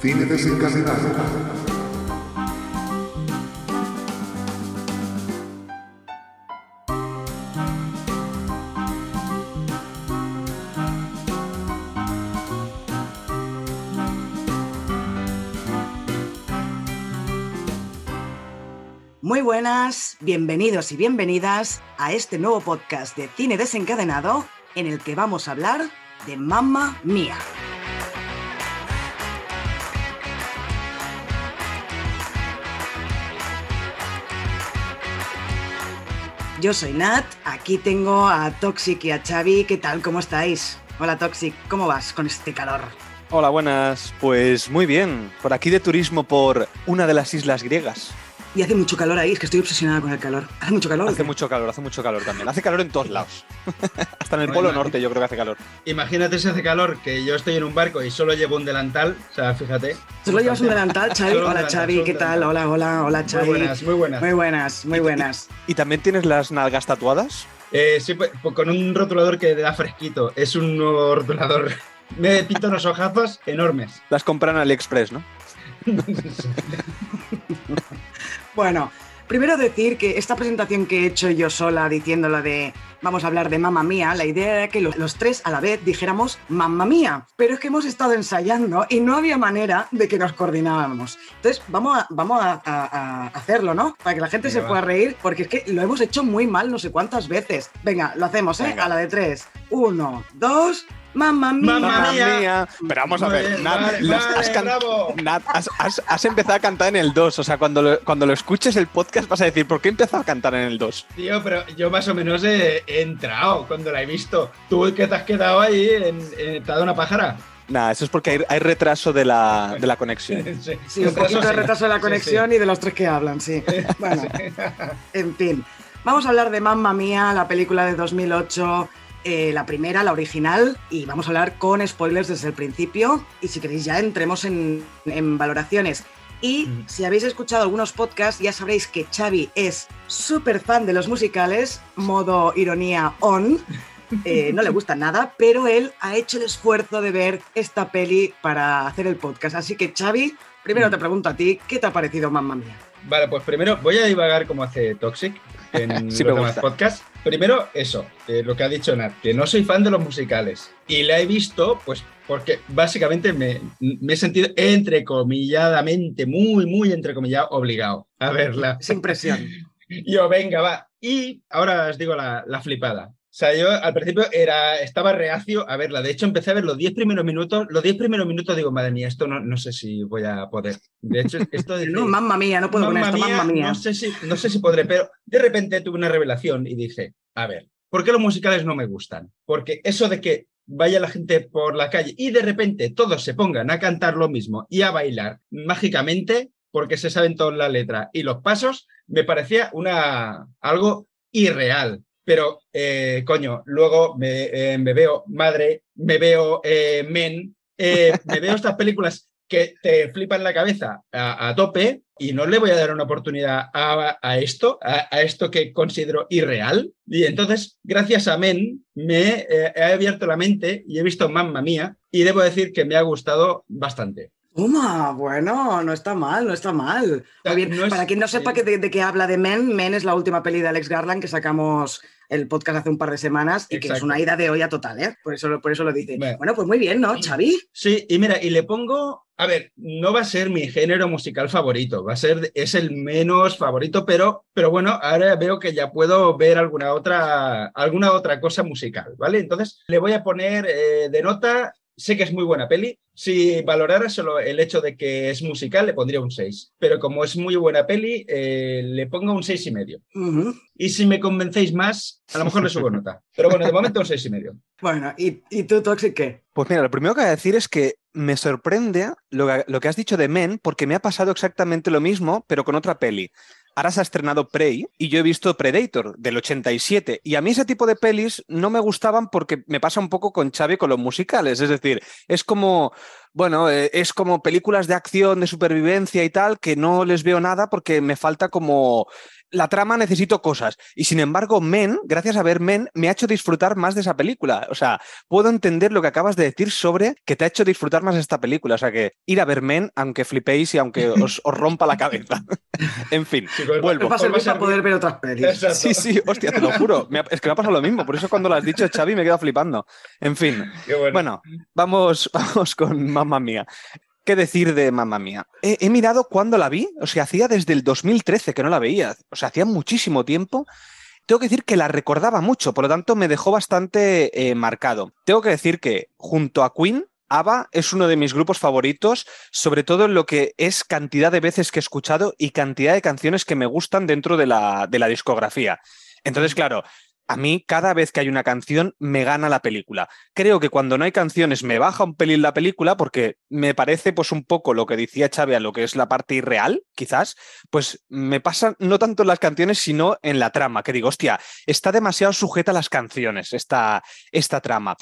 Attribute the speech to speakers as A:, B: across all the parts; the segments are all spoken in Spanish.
A: Cine desencadenado.
B: Muy buenas, bienvenidos y bienvenidas a este nuevo podcast de Cine Desencadenado en el que vamos a hablar de Mamma Mía. Yo soy Nat, aquí tengo a Toxic y a Xavi. ¿Qué tal? ¿Cómo estáis? Hola Toxic, ¿cómo vas con este calor?
C: Hola, buenas. Pues muy bien. Por aquí de turismo por una de las islas griegas.
B: Y hace mucho calor ahí, es que estoy obsesionada con el calor. ¿Hace mucho calor?
C: Hace mucho calor, hace mucho calor también. Hace calor en todos lados. Hasta en el Polo Norte yo creo que hace calor.
D: Imagínate si hace calor que yo estoy en un barco y solo llevo un delantal. O sea, fíjate.
B: ¿Solo llevas un delantal, Xavi?
D: Solo
B: Hola
D: delantal,
B: Xavi, ¿qué tal? Hola, hola, hola
D: Muy
B: Xavi.
D: buenas, muy buenas.
B: Muy buenas, muy buenas.
C: ¿Y también tienes las nalgas tatuadas?
D: Eh, sí, pues, pues con un rotulador que da fresquito. Es un nuevo rotulador. Me pinto unos ojazos enormes.
C: Las compran en AliExpress, ¿no?
B: Bueno, primero decir que esta presentación que he hecho yo sola diciendo lo de vamos a hablar de mamá mía, la idea era que los, los tres a la vez dijéramos mamá mía, pero es que hemos estado ensayando y no había manera de que nos coordinábamos. Entonces vamos a, vamos a, a- a hacerlo, ¿no? Para que la gente
D: Venga,
B: se pueda
D: va.
B: reír, porque es que lo hemos hecho muy mal no sé cuántas veces. Venga, lo hacemos, ¿eh?
C: Venga.
B: A la de tres. Uno, dos, mamá mía.
D: Mamma mía.
C: Pero vamos a ver, Nat,
D: vale,
C: has, can-. Nat, has- has- has empezado a cantar en el 2. O sea, cuando lo, cuando lo escuches el podcast vas a decir, ¿por qué he empezado a cantar en el 2?
D: Tío, pero yo más o menos he, he entrado cuando la he visto. Tú que te has quedado ahí, en, en- te ha dado una pájara.
C: Nada, eso es porque hay, hay retraso de la, de la conexión.
D: Sí,
B: Sí, un poquito de retraso de la
D: Sí,
B: conexión
D: sí.
B: y de los tres que hablan, sí. Bueno, en fin. Vamos a hablar de Mamma Mía, la película de 2008, eh, la primera, la original, y vamos a hablar con spoilers desde el principio. Y si queréis ya entremos en, en valoraciones. Y
D: Mm.
B: si habéis escuchado algunos podcasts, ya sabréis que Xavi es súper fan de los musicales, modo ironía on. Eh, no le gusta nada, pero él ha hecho el esfuerzo de ver esta peli para hacer el podcast. Así que, Xavi, primero te pregunto a ti, ¿qué te ha parecido Mamma Mía?
D: Vale, pues primero voy a divagar como hace Toxic en
C: Sí
D: los demás podcasts. Primero, eso, eh, lo que ha dicho Nat, que no soy fan de los musicales. Y la he visto, pues, porque básicamente me, me he sentido entrecomilladamente, muy, muy entrecomillado, obligado a verla.
B: Sin presión.
D: Yo, venga, va. Y ahora os digo la, la flipada. O sea, yo al principio era, estaba reacio a verla. De hecho, empecé a ver los 10 primeros minutos. Los 10 primeros minutos digo, madre mía, esto no, no sé si voy a poder. De hecho, esto de
B: No, Mamma Mía, no puedo con
D: Mamma
B: esto,
D: mía,
B: Mamma Mía.
D: No sé, si, no sé si podré, pero de repente tuve una revelación y dije, a ver, ¿por qué los musicales no me gustan? Porque eso de que vaya la gente por la calle y de repente todos se pongan a cantar lo mismo y a bailar mágicamente, porque se saben toda la letra y los pasos, me parecía una, algo irreal. Pero, eh, coño, luego me, eh, me veo madre, me veo eh, men, eh, me veo estas películas que te flipan la cabeza a, a tope y no le voy a dar una oportunidad a, a esto, a, a esto que considero irreal. Y entonces, gracias a Men, me he abierto la mente y he visto Mamma Mía y debo decir que me ha gustado bastante.
B: Toma, bueno, no está mal, no está mal. Muy bien.
D: No es-
B: Para quien no sepa que de, de qué habla de Men, Men es la última peli de Alex Garland que sacamos el podcast hace un par de semanas y que es una ida de olla total, ¿eh? Por eso, lo- por eso lo dice.
D: Bueno.
B: Bueno, pues muy bien, ¿no, Xavi?
D: Sí, y mira, y le pongo, a ver, no va a ser mi género musical favorito, va a ser, es el menos favorito, pero, pero bueno, ahora veo que ya puedo ver alguna otra, alguna otra cosa musical, ¿vale? Entonces le voy a poner eh, de nota, sé que es muy buena peli, si valorara solo el hecho de que es musical le pondría un 6, pero como es muy buena peli, eh, le pongo un 6 y medio. Y si me convencéis más, a lo mejor le subo nota, pero bueno, de momento un 6 y medio.
B: Bueno, ¿y, y tú, Toxic, qué?
C: Pues mira, lo primero que voy a decir es que me sorprende lo que, lo que has dicho de Men, porque me ha pasado exactamente lo mismo, pero con otra peli. Ahora se ha estrenado Prey y yo he visto Predator del 87 y a mí ese tipo de pelis no me gustaban porque me pasa un poco con Xavi con los musicales, es decir, es como, bueno, eh, es como películas de acción, de supervivencia y tal, que no les veo nada porque me falta como la trama necesito cosas. Y sin embargo, Men, gracias a ver Men, me ha hecho disfrutar más de esa película. O sea, puedo entender lo que acabas de decir sobre que te ha hecho disfrutar más de esta película. O sea, que ir a ver Men, aunque flipéis y aunque os, rompa la cabeza. en fin, vuelvo.
B: Va a servir para poder ver otras películas.
C: Sí, sí, hostia, te lo juro. es que me ha pasado lo mismo. Por eso cuando lo has dicho, Xavi, me he quedado flipando. En fin. Bueno. vamos, vamos con Mamma Mía. ¿Qué decir de Mamma Mía? He, mirado cuándo la vi, o sea, hacía desde el 2013 que no la veía, o sea, hacía muchísimo tiempo. Tengo que decir que la recordaba mucho, por lo tanto me dejó bastante eh, marcado. Tengo que decir que junto a Queen, ABBA es uno de mis grupos favoritos, sobre todo en lo que es cantidad de veces que he escuchado y cantidad de canciones que me gustan dentro de la, de la discografía. Entonces, claro, a mí cada vez que hay una canción me gana la película. Creo que cuando no hay canciones me baja un pelín la película porque me parece pues un poco lo que decía Chávez a lo que es la parte irreal, quizás, pues me pasa no tanto en las canciones sino en la trama, que digo, hostia, está demasiado sujeta a las canciones esta, esta trama.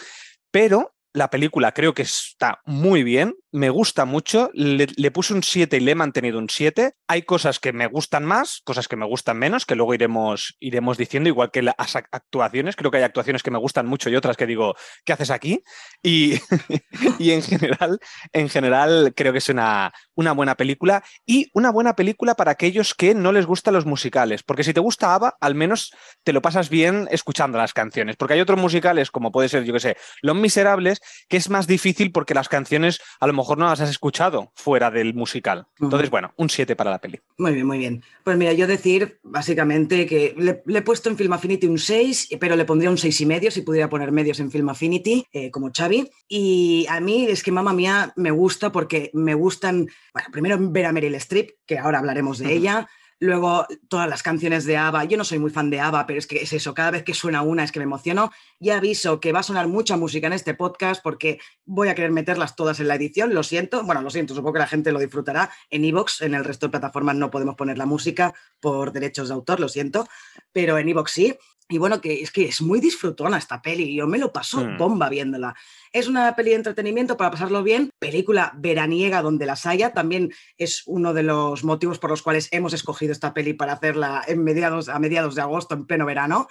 C: Pero la película creo que está muy bien, me gusta mucho, le, puse un 7 y le he mantenido un 7. Hay cosas que me gustan más, cosas que me gustan menos, que luego iremos, iremos diciendo, igual que las actuaciones, creo que hay actuaciones que me gustan mucho y otras que digo, ¿qué haces aquí? Y, y en, general, en general creo que es una, una buena película y una buena película para aquellos que no les gustan los musicales, porque si te gusta ABBA, al menos te lo pasas bien escuchando las canciones, porque hay otros musicales, como puede ser, yo que sé, Los Miserables, que es más difícil porque las canciones a lo mejor no las has escuchado fuera del musical. Entonces, bueno, un 7 para la peli.
B: Muy bien, muy bien. Pues mira, yo decir básicamente que le, he puesto en Film Affinity un 6, pero le pondría un 6 y medio si pudiera poner medios en Film Affinity, eh, como Xavi. Y a mí es que Mamma Mía me gusta porque me gustan, bueno, primero ver a Meryl Streep, que ahora hablaremos de ella. Luego, todas las canciones de ABBA. Yo no soy muy fan de ABBA, pero es que es eso. Cada vez que suena una es que me emociono. Y aviso que va a sonar mucha música en este podcast porque voy a querer meterlas todas en la edición. Lo siento. Bueno, lo siento. Supongo que la gente lo disfrutará. En Evox, en el resto de plataformas no podemos poner la música por derechos de autor, lo siento. Pero en Evox sí. Y bueno, que es que es muy disfrutona esta peli. Yo me lo paso hmm. bomba viéndola. Es una peli de entretenimiento para pasarlo bien, película veraniega donde las haya. También es uno de los motivos por los cuales hemos escogido esta peli para hacerla en mediados, a mediados de agosto, en pleno verano.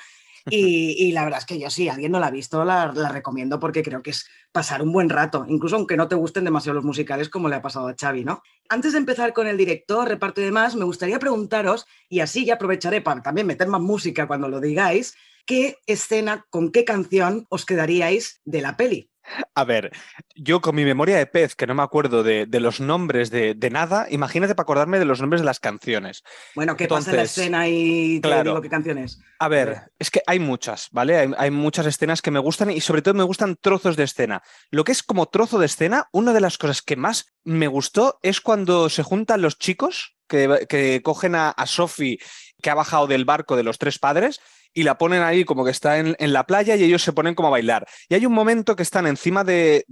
B: Y, la verdad es que yo sí, alguien no la ha visto, la, la, recomiendo porque creo que es pasar un buen rato, incluso aunque no te gusten demasiado los musicales como le ha pasado a Xavi, ¿no? Antes de empezar con el director, reparto y demás, me gustaría preguntaros, y así ya aprovecharé para también meter más música cuando lo digáis, ¿qué escena, con qué canción os quedaríais de la peli?
C: A ver, yo con mi memoria de pez, que no me acuerdo de, los nombres de, nada, imagínate para acordarme de los nombres de las canciones.
B: Bueno, ¿qué pasa en la escena y te digo qué canciones?
C: A ver, es que hay muchas, ¿vale? Hay, muchas escenas que me gustan y sobre todo me gustan trozos de escena. Lo que es como trozo de escena, una de las cosas que más me gustó es cuando se juntan los chicos que, cogen a, a Sophie que ha bajado del barco de los tres padres y la ponen ahí como que está en, la playa y ellos se ponen como a bailar. Y hay un momento que están encima de,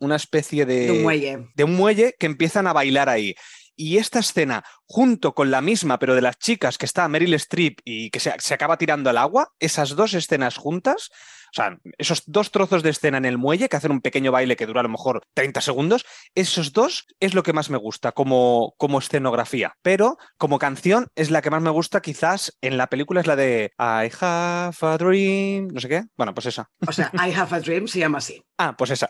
C: una especie de,
B: de, un muelle.
C: de un muelle que empiezan a bailar ahí. Y esta escena, junto con la misma, pero de las chicas que está Meryl Streep y que se, se acaba tirando al agua, esas dos escenas juntas, o sea, esos dos trozos de escena en el muelle que hacen un pequeño baile que dura a lo mejor 30 segundos, esos dos es lo que más me gusta como, como escenografía. Pero como canción es la que más me gusta, quizás en la película es la de I have a dream, no sé qué. Bueno, pues esa.
B: O sea, I have a dream se llama así.
C: Ah, pues esa.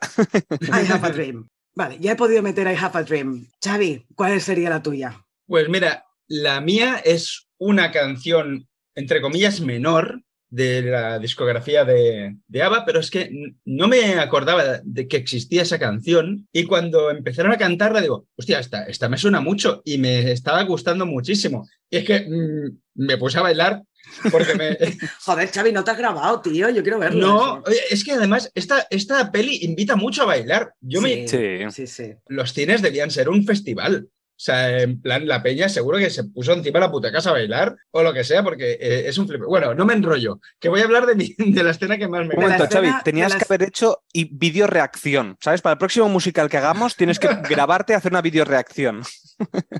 B: I have a dream. Vale, ya he podido meter I have a dream. Xavi, ¿cuál sería la tuya?
D: Pues mira, la mía es una canción, entre comillas, menor, de la discografía de, de pero es que no me acordaba de que existía esa canción y cuando empezaron a cantarla digo, hostia, esta, esta me suena mucho y me estaba gustando muchísimo. Y es que mm, me puse a bailar porque me...
B: Joder, Xavi, no te has grabado, tío, yo quiero verlo.
D: No, es que además esta, esta peli invita mucho a bailar. Yo
C: me...
B: sí, sí.
D: Los cines debían ser un festival. O sea, en plan, la peña seguro que se puso encima de la puta casa a bailar o lo que sea, porque eh, es un flip. Bueno, no me enrollo, que voy a hablar de, de la escena que más me
C: gusta. Un momento, Xavi, tenías que haber hecho y video reacción, ¿sabes? Para el próximo musical que hagamos tienes que grabarte y hacer una video reacción.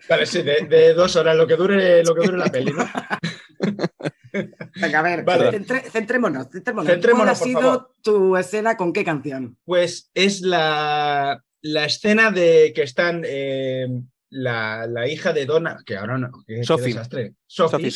D: Vale, sí, de, dos horas, lo que dure, lo que dure la peli, ¿no?
B: Venga, a ver, centrémonos, centrémonos. ¿Cuál ha sido tu escena con qué canción?
D: Pues es la, la escena de que están... Eh, la, la hija de Donna, que ahora no, que,
C: Sophie.
D: desastre.
C: Sophie,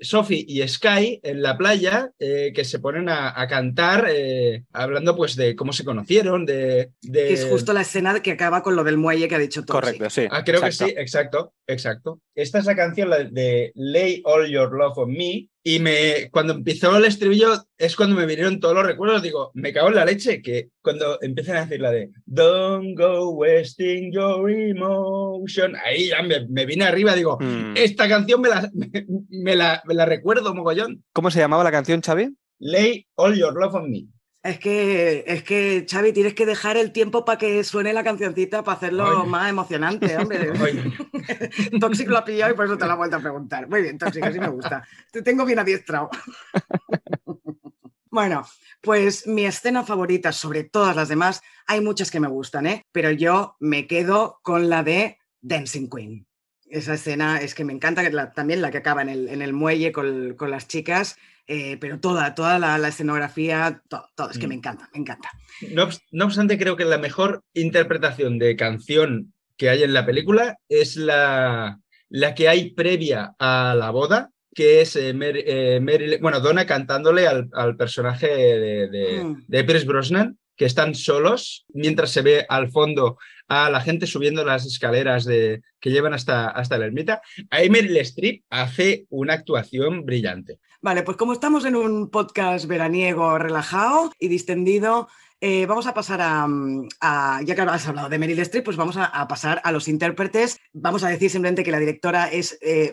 D: Sophie, y Sky en la playa eh, que se ponen a, a cantar eh, hablando pues de cómo se conocieron, de... de...
B: Que es justo la escena que acaba con lo del muelle que ha dicho Toxic.
C: Correcto, sí.
D: Ah, creo
C: exacto.
D: que sí, exacto, exacto. Esta es la canción la de Lay All Your Love on Me. Y me, cuando empezó el estribillo es cuando me vinieron todos los recuerdos. Digo, me cago en la leche, que cuando empiezan a decir la de Don't go wasting your emotion, ahí ya me, me vine arriba, digo,
C: Mm.
D: esta canción me la, me, me la, me la recuerdo mogollón.
C: ¿Cómo se llamaba la canción, Xavi?
D: Lay All Your Love on Me.
B: Es que, es que, Xavi, tienes que dejar el tiempo para que suene la cancioncita para hacerlo más emocionante, hombre. Toxic lo ha pillado y por eso te lo ha vuelto a preguntar. Muy bien, Toxic, así me gusta. Te tengo bien adiestrado. Bueno, pues mi escena favorita sobre todas las demás, hay muchas que me gustan, ¿eh? Pero yo me quedo con la de Dancing Queen. Esa escena es que me encanta, la- también la que acaba en el, en el muelle con, con las chicas, eh, pero toda, toda la, la escenografía, todo, todo, es que
D: Mm.
B: me encanta, me encanta.
D: No, obs- no obstante, creo que la mejor interpretación de canción que hay en la película es la, la que hay previa a la boda, que es eh, Mary- eh, bueno, Donna cantándole al, al personaje de, de,
B: Mm.
D: de Pierce Brosnan, que están solos, mientras se ve al fondo a la gente subiendo las escaleras de, que llevan hasta, hasta la ermita. Ahí Meryl Streep hace una actuación brillante.
B: Vale, pues como estamos en un podcast veraniego relajado y distendido, eh, vamos a pasar a, mm, a- ya que has hablado de Meryl Streep, pues vamos a, pasar a los intérpretes. Vamos a decir simplemente que la directora es eh,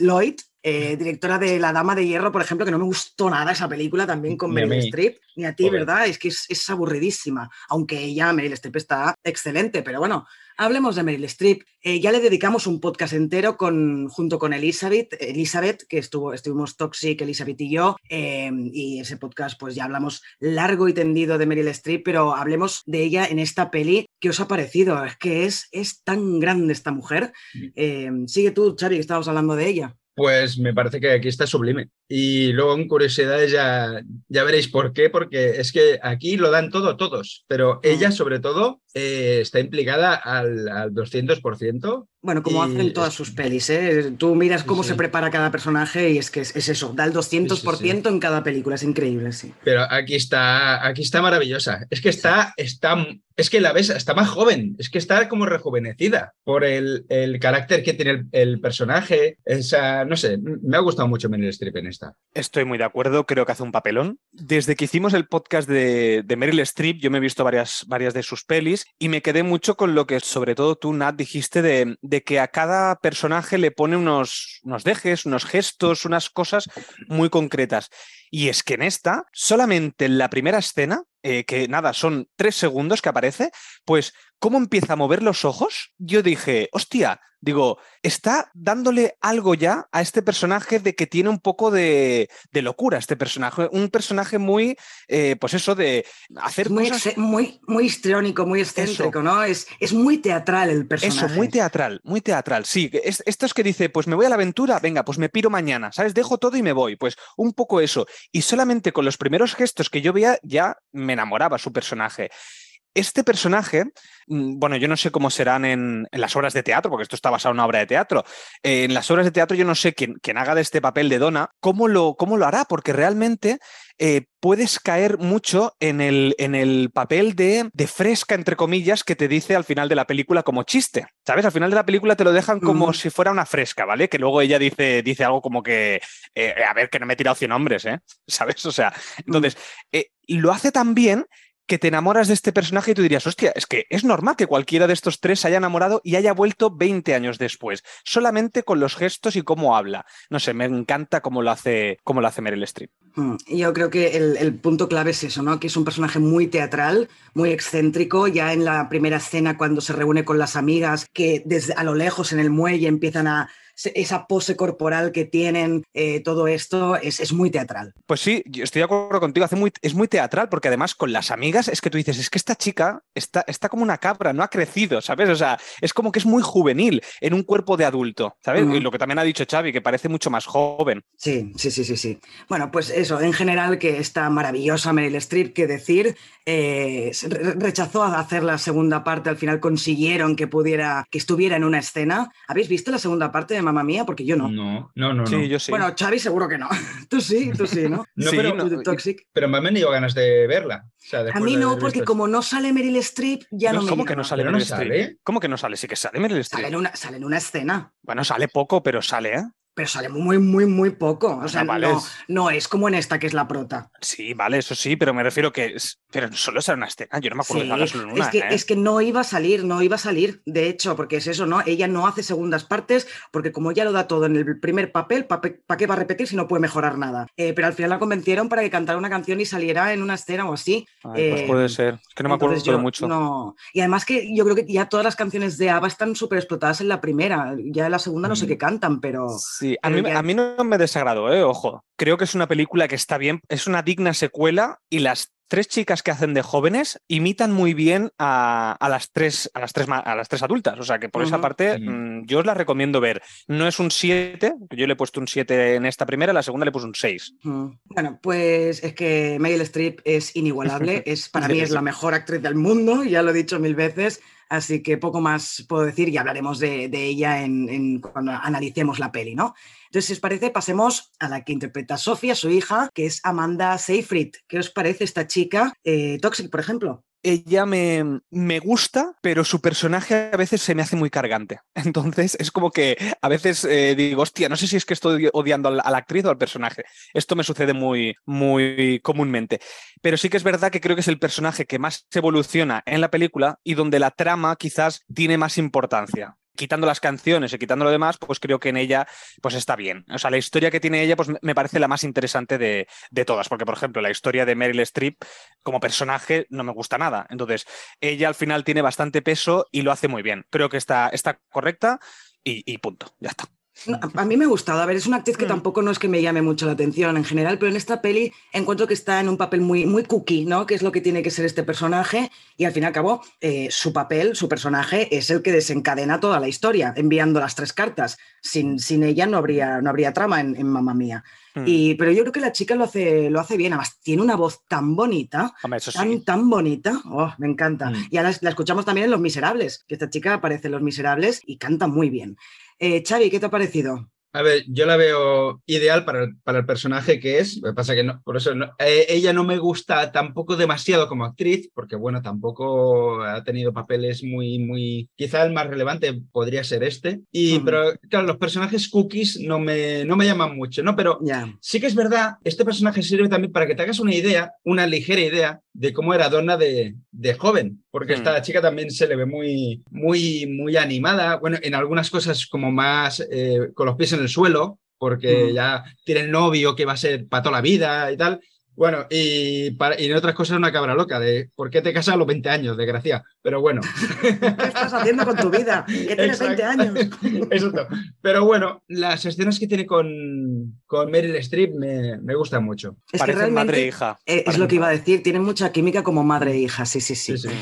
B: Lloyd, eh, directora de La Dama de Hierro, por ejemplo, que no me gustó nada esa película también con Meryl. Streep, ni a ti. ¿verdad? Es que es, es aburridísima, aunque ella, Meryl Streep, está excelente, pero bueno, Hablemos de Meryl Streep. Eh, ya le dedicamos un podcast entero con, junto con Elizabeth, Elizabeth, que estuvo, estuvimos Toxic, Elizabeth y yo, eh, y ese podcast pues ya hablamos largo y tendido de Meryl Streep, pero hablemos de ella en esta peli. ¿Qué os ha parecido? Es que es, es tan grande esta mujer. Eh, sigue tú, Xavi, que estábamos hablando de ella.
D: Pues me parece que aquí está sublime. Y luego en curiosidades ya, ya veréis por qué, porque es que aquí lo dan todo todos, pero ella sobre todo eh, está implicada al, al 200%.
B: Bueno, como
D: Y
B: hacen todas sus pelis, ¿eh? Tú miras
D: Sí,
B: cómo
D: sí.
B: se prepara cada personaje y es que es, es eso, da el 200% en cada película, es increíble, sí.
D: Pero aquí está, aquí está maravillosa. Es que está, está, es que la ves, está más joven, es que está como rejuvenecida por el, el carácter que tiene el, el personaje. Esa, no sé, me ha gustado mucho Meryl Streep en
C: Estoy muy de acuerdo, creo que hace un papelón. Desde que hicimos el podcast de, de Meryl Streep, yo me he visto varias, varias de sus pelis y me quedé mucho con lo que sobre todo tú, Nat, dijiste de, de que a cada personaje le pone unos, unos dejes, unos gestos, unas cosas muy concretas. Y es que en esta, solamente en la primera escena, eh, que nada, son tres segundos que aparece, pues cómo empieza a mover los ojos, yo dije, hostia, digo, está dándole algo ya a este personaje de que tiene un poco de, de locura, este personaje, un personaje muy, eh, pues eso, de hacer
B: muy,
C: cosas...
B: muy, muy histriónico, muy excéntrico, ¿no? Es, es muy teatral el personaje.
C: Eso, muy teatral, muy teatral. Sí, es, esto es que dice, pues me voy a la aventura, venga, pues me piro mañana, ¿sabes? Dejo todo y me voy. Pues un poco eso. Y solamente con los primeros gestos que yo veía ya me enamoraba su personaje. Este personaje, mm, bueno, yo no sé cómo serán en, en las obras de teatro, porque esto está basado en una obra de teatro. Eh, en las obras de teatro yo no sé quién, quién haga de este papel de Donna, cómo lo, cómo lo hará, porque realmente eh, puedes caer mucho en el, en el papel de, de fresca, entre comillas, que te dice al final de la película como chiste. ¿Sabes? Al final de la película te lo dejan como si fuera una fresca, ¿vale? Que luego ella dice, dice algo como que, eh, a ver, que no me he tirado 100 hombres, ¿eh? ¿Sabes? O sea, entonces, lo hace tan bien que te enamoras de este personaje y tú dirías, hostia, es que es normal que cualquiera de estos tres se haya enamorado y haya vuelto 20 años después, solamente con los gestos y cómo habla. No sé, me encanta cómo lo hace, cómo lo hace Meryl Streep.
B: Mm, Yo creo que el, el punto clave es eso, ¿no? Que es un personaje muy teatral, muy excéntrico. Ya en la primera escena, cuando se reúne con las amigas, que desde a lo lejos en el muelle empiezan a. Esa pose corporal que tienen, eh, todo esto es, es muy teatral.
C: Pues sí, yo estoy de acuerdo contigo, hace muy, es muy teatral porque además con las amigas es que tú dices, es que esta chica está, está como una cabra, no ha crecido, ¿sabes? O sea, es como que es muy juvenil en un cuerpo de adulto, ¿sabes? Y lo que también ha dicho Xavi, que parece mucho más joven.
B: Sí, sí, sí, sí, sí. Bueno, pues eso, en general que está maravillosa Meryl Streep, que decir, eh, rechazó hacer la segunda parte, al final consiguieron que pudiera, que estuviera en una escena. ¿Habéis visto la segunda parte de Mamma Mía? Porque yo no.
D: No, no, no.
C: Sí, yo sí.
B: Bueno, Xavi seguro que no. tú sí, tú sí, ¿no?
D: No,
C: Sí,
D: pero,
C: no,
B: Toxic.
D: pero me han venido ganas de verla. O sea,
B: A mí
D: de
B: no, porque como no sale Meryl Streep, ya no,
C: No,
B: me
C: ¿Cómo que no sale Meryl Streep? ¿Cómo que no sale? Sí que sale Meryl Streep.
B: Sale en, una, sale en una escena,
C: Bueno, sale poco, pero sale, ¿eh?
B: Pero sale muy, muy, muy poco. O sea,
C: Ah, vale.
B: no, no es como en esta que es la prota.
C: Sí, vale, eso sí, pero me refiero que es... Pero solo será una escena. Yo no me acuerdo
B: Sí,
C: de nada solo en una,
B: es, que,
C: ¿eh?
B: es que no iba a salir, no iba a salir, de hecho, porque es eso, ¿no? Ella no hace segundas partes, porque como ya lo da todo en el primer papel, ¿para qué va a repetir si no puede mejorar nada? Eh, pero al final la convencieron para que cantara una canción y saliera en una escena o así.
C: Ay, pues
B: eh,
C: puede ser. Es que no me acuerdo
B: yo
C: mucho.
B: No. Y además que yo creo que ya todas las canciones de ABBA están súper explotadas en la primera. Ya en la segunda no sé
D: Mm.
B: qué cantan, pero.
C: Sí, a mí,
B: ya-
C: a mí no me desagradó, ¿eh? Ojo. Creo que es una película que está bien, es una digna secuela y las tres chicas que hacen de jóvenes imitan muy bien a, a las, tres, a, las, tres, ma- a las tres adultas. O sea que por esa parte mm, yo os la recomiendo ver. No es un 7, yo le he puesto un 7 en esta primera, la segunda le puse un 6.
B: Mm. Bueno, pues es que Meryl Streep es inigualable. es, para mí es la mejor actriz del mundo, ya lo he dicho mil veces. Así que poco más puedo decir y hablaremos de, ella en, cuando analicemos la peli, ¿no? Entonces, si os parece, pasemos a la que interpreta Sofía, su hija, que es Amanda Seyfried. ¿Qué os parece esta chica? Eh, Toxic, por ejemplo.
C: Ella me, me gusta, pero su personaje a veces se me hace muy cargante. Entonces es como que a veces eh, digo, hostia, no sé si es que estoy odiando a la, a la actriz o al personaje. Esto me sucede muy, muy comúnmente. Pero sí que es verdad que creo que es el personaje que más evoluciona en la película y donde la trama quizás tiene más importancia. Quitando las canciones y quitando lo demás, pues creo que en ella pues está bien. O sea, la historia que tiene ella pues me- parece la más interesante de, de todas, porque por ejemplo la historia de Meryl Streep como personaje no me gusta nada. Entonces, ella al final tiene bastante peso y lo hace muy bien. Creo que está, está correcta y punto, ya está.
B: No, a mí me ha gustado. A ver, es una actriz que
C: Mm.
B: tampoco no es que me llame mucho la atención en general, pero en esta peli encuentro que está en un papel muy, muy cookie, ¿no? Que es lo que tiene que ser este personaje. Y al fin y al cabo, eh, su papel, su personaje, es el que desencadena toda la historia, enviando las tres cartas. Sin, sin ella no habría, no habría trama en, en Mamma Mía.
C: Mm.
B: Y, pero yo creo que la chica lo hace, lo hace bien. Además, tiene una voz tan bonita.
C: Hombre,
B: Tan,
C: sí.
B: tan bonita, oh, me encanta.
D: Mm.
B: Y ahora la escuchamos también en Los Miserables, que esta chica aparece en Los Miserables y canta muy bien. Eh, Xavi, ¿qué te ha parecido?
D: A ver, yo la veo ideal para el, para el personaje que es. Lo que pasa que no, por eso no- eh, ella no me gusta tampoco demasiado como actriz, porque bueno, tampoco ha tenido papeles muy, muy. Quizá el más relevante podría ser este. Y,
B: Ujú.
D: pero claro, los personajes cookies no me, no me llaman mucho, ¿no? Pero
B: Ya.
D: sí que es verdad, este personaje sirve también para que te hagas una idea, una ligera idea de cómo era Donna de, de joven, porque
C: Mm.
D: esta chica también se le ve muy, muy, muy animada, bueno, en algunas cosas como más eh, con los pies en el suelo, porque
B: Mm.
D: ya tiene el novio que va a ser para toda la vida y tal. Bueno, y, para- y en otras cosas una cabra loca de ¿por qué te casas a los 20 años, desgracia? Pero bueno.
B: ¿Qué estás haciendo con tu vida? Que tienes 20
D: Exacto.
B: años.
D: Exacto. Pero bueno, las escenas que tiene con, con Meryl Streep me, me gustan mucho.
B: Es que realmente
C: madre e hija.
B: es lo que iba a decir, tienen mucha química como madre e hija, sí, sí, sí.
D: Sí, sí.
C: Ujú.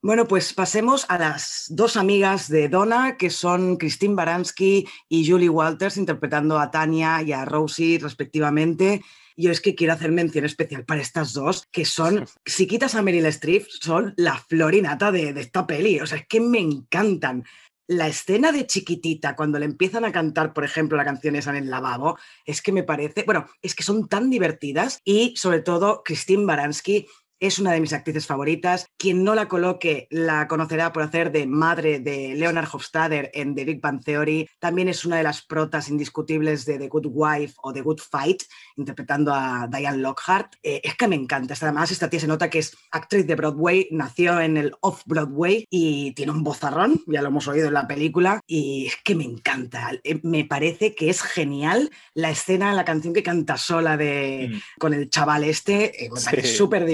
B: Bueno, pues pasemos a las dos amigas de Donna, que son Christine Baranski y Julie Walters, interpretando a Tania y a Rosie respectivamente. Yo es que quiero hacer mención especial para estas dos, que son, si quitas a Meryl Streep, son la florinata de, de esta peli. O sea, es que me encantan. La escena de chiquitita, cuando le empiezan a cantar, por ejemplo, la canción esa en el lavabo, es que me parece, bueno, es que son tan divertidas y sobre todo Christine Baranski es una de mis actrices favoritas. Quien no la coloque la conocerá por hacer de madre de Leonard Hofstadter en The Big Bang Theory. También es una de las protas indiscutibles de The Good Wife o The Good Fight, interpretando a Diane Lockhart. Eh, es que me encanta. Además, esta tía se nota que es actriz de Broadway, nació en el Off-Broadway y tiene un vozarrón, ya lo hemos oído en la película, y es que me encanta. Eh, Me parece que es genial la escena, la canción que canta sola de,
D: Mm.
B: con el chaval este, eh, me parece
C: Sí.
B: súper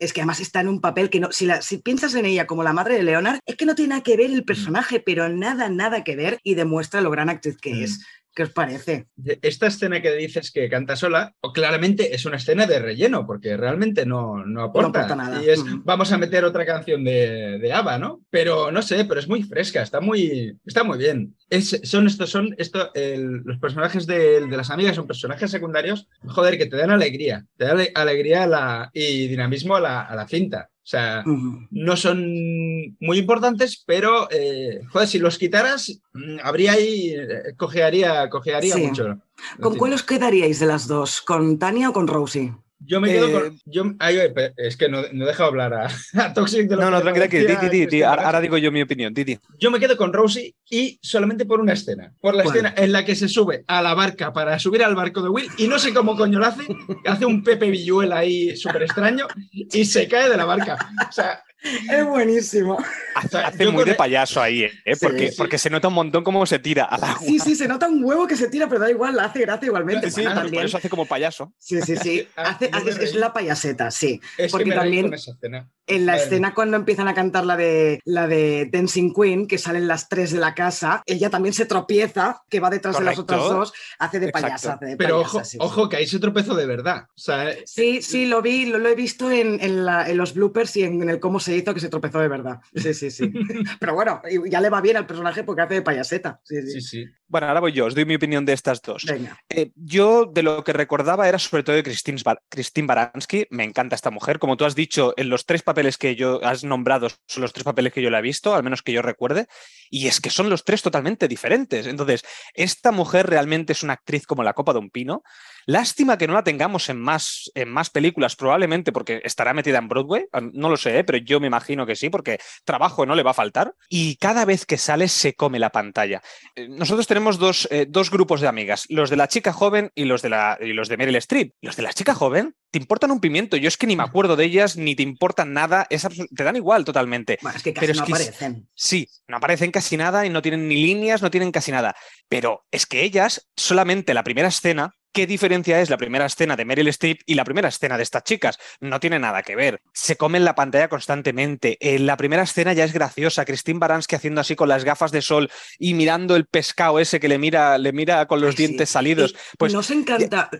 B: Es que además está en un papel que no, si, la- si piensas en ella como la madre de Leonard, es que no tiene nada que ver el personaje, pero nada, nada que ver y demuestra lo gran actriz que
D: Mm.
B: es. ¿Qué os parece?
D: Esta escena que dices que canta sola, claramente es una escena de relleno, porque realmente no, no, aporta.
B: nada.
D: Y es, vamos a meter otra canción de, de ABBA, ¿no? Pero no sé, pero es muy fresca, está muy, está muy bien. Es, son estos, son esto, los personajes de, de, las amigas son personajes secundarios, joder, que te dan alegría, te dan alegría la, y dinamismo a la, a la cinta. O sea, no son muy importantes, pero, eh, joder, si los quitaras, mm, habría ahí, eh, cojearía, mucho.
B: ¿Con cuál os quedaríais de las dos? ¿Con Tania o con Rosie?
D: Yo me quedo con. Eh, yo, es que no, no dejo hablar a, Toxic
C: de No, no, tranquila, que ahora, digo yo mi opinión, Titi.
D: Yo me quedo con Rosie y solamente por una escena. Por la escena en la que se sube a la barca para subir al barco de Will y no sé cómo coño lo hace. Hace un Pepe Villuela ahí súper extraño y se cae de la barca. O sea,
B: Es buenísimo.
C: Hace, muy de payaso ahí, ¿eh? porque, porque se nota un montón cómo se tira al agua.
B: Sí, sí, se nota un huevo que se tira, pero da igual, hace gracia igualmente.
C: Sí, por eso hace como payaso.
B: Sí, sí, sí. Hace, es la payaseta, sí. porque también en la escena cuando empiezan a cantar la de, la de Dancing Queen, que salen las tres de la casa, ella también se tropieza, que va detrás de las otras dos, hace de payasa.
D: pero ojo, ojo, que ahí se tropezó de verdad.
B: sí, sí, lo vi, lo, he visto en, en, los bloopers y en, el cómo se hizo que se tropezó de verdad. Sí, sí, sí. pero bueno, ya le va bien al personaje porque hace de payaseta. Sí, sí.
D: sí,
C: Bueno, ahora voy yo, os doy mi opinión de estas dos. Eh, yo de lo que recordaba era sobre todo de Christine, Christine Baranski. Me encanta esta mujer. Como tú has dicho, en los tres papeles que yo has nombrado son los tres papeles que yo le he visto, al menos que yo recuerde, y es que son los tres totalmente diferentes. Entonces, esta mujer realmente es una actriz como la copa de un pino. Lástima que no la tengamos en más, en más películas, probablemente porque estará metida en Broadway, ah, no lo sé, ¿eh? pero yo me imagino que sí, porque trabajo no le va a faltar. Y cada vez que sale se come la pantalla. Eh, nosotros tenemos dos, eh, dos grupos de amigas, los de la chica joven y los de, la, y los de Meryl Streep. Los de la chica joven te importan un pimiento. Yo es que ni me acuerdo de ellas, ni te importan nada. te dan igual totalmente.
B: es que casi no aparecen.
C: Sí, no aparecen casi nada y no tienen ni líneas, no tienen casi nada. Pero es que ellas, solamente la primera escena, ¿Qué diferencia es la primera escena de Meryl Streep y la primera escena de estas chicas? No tiene nada que ver. Se comen la pantalla constantemente. En la primera escena ya es graciosa. Christine Baranski haciendo así con las gafas de sol y mirando el pescado ese que le mira, le mira con los dientes salidos. Pues,
B: nos encanta.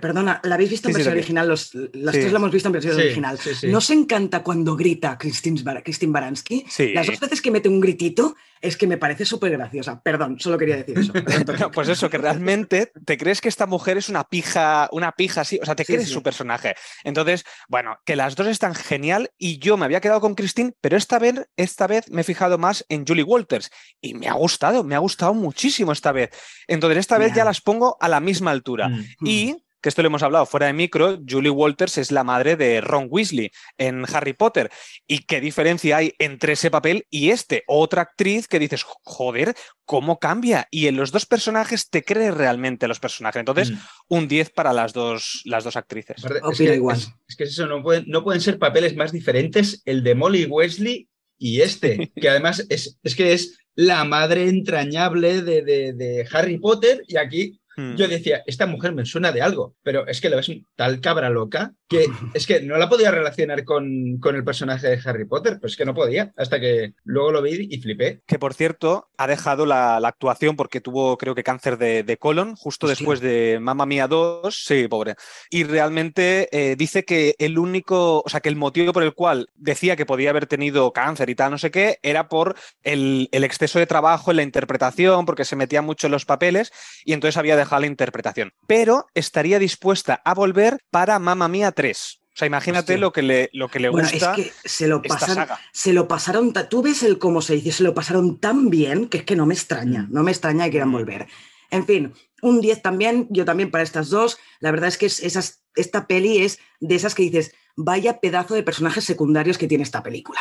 B: Perdona, ¿la habéis visto en versión original? Los, las tres la hemos visto en versión original. ¿Nos encanta cuando grita Christine, Baranski? Las dos veces que mete un gritito es que me parece súper graciosa. Perdón, solo quería decir eso.
C: pues eso, que realmente te crees que esta mujer es una pija, una pija así, o sea, te crees su personaje. Entonces, bueno, que las dos están genial y yo me había quedado con Christine, pero esta vez, esta vez me he fijado más en Julie Walters y me ha gustado, me ha gustado muchísimo esta vez. Entonces, esta vez ya las pongo a la misma altura. Mm. Y que esto lo hemos hablado fuera de micro, Julie Walters es la madre de Ron Weasley en Harry Potter. ¿Y qué diferencia hay entre ese papel y este? Otra actriz que dices, joder, ¿cómo cambia? Y en los dos personajes te crees realmente los personajes. Entonces, mm. un 10 para las dos, las dos actrices.
D: Es que, igual. Es, que eso, no pueden, no pueden ser papeles más diferentes el de Molly Weasley y este, que además es, es que es la madre entrañable de, de Harry Potter y aquí Hmm. Yo decía, esta mujer me suena de algo, pero es que le ves tal cabra loca que es que no la podía relacionar con, con el personaje de Harry Potter, pues es que no podía, hasta que luego lo vi y flipé.
C: Que por cierto, ha dejado la, actuación porque tuvo, creo que, cáncer de, colon justo después de Mamma Mía 2. Sí, pobre. Y realmente eh, dice que el único, o sea, que el motivo por el cual decía que podía haber tenido cáncer y tal, no sé qué, era por el, el exceso de trabajo en la interpretación, porque se metía mucho en los papeles y entonces había dejado la interpretación, pero estaría dispuesta a volver para Mamma Mía 3. O sea, imagínate lo que le, lo que le gusta.
B: Es que se lo, pasaron, se lo pasaron. Tú ves el cómo se dice, se lo pasaron tan bien que es que no me extraña, mm. no me extraña que quieran mm. volver. En fin, un 10 también, yo también para estas dos. La verdad es que esas, esta peli es de esas que dices, vaya pedazo de personajes secundarios que tiene esta película.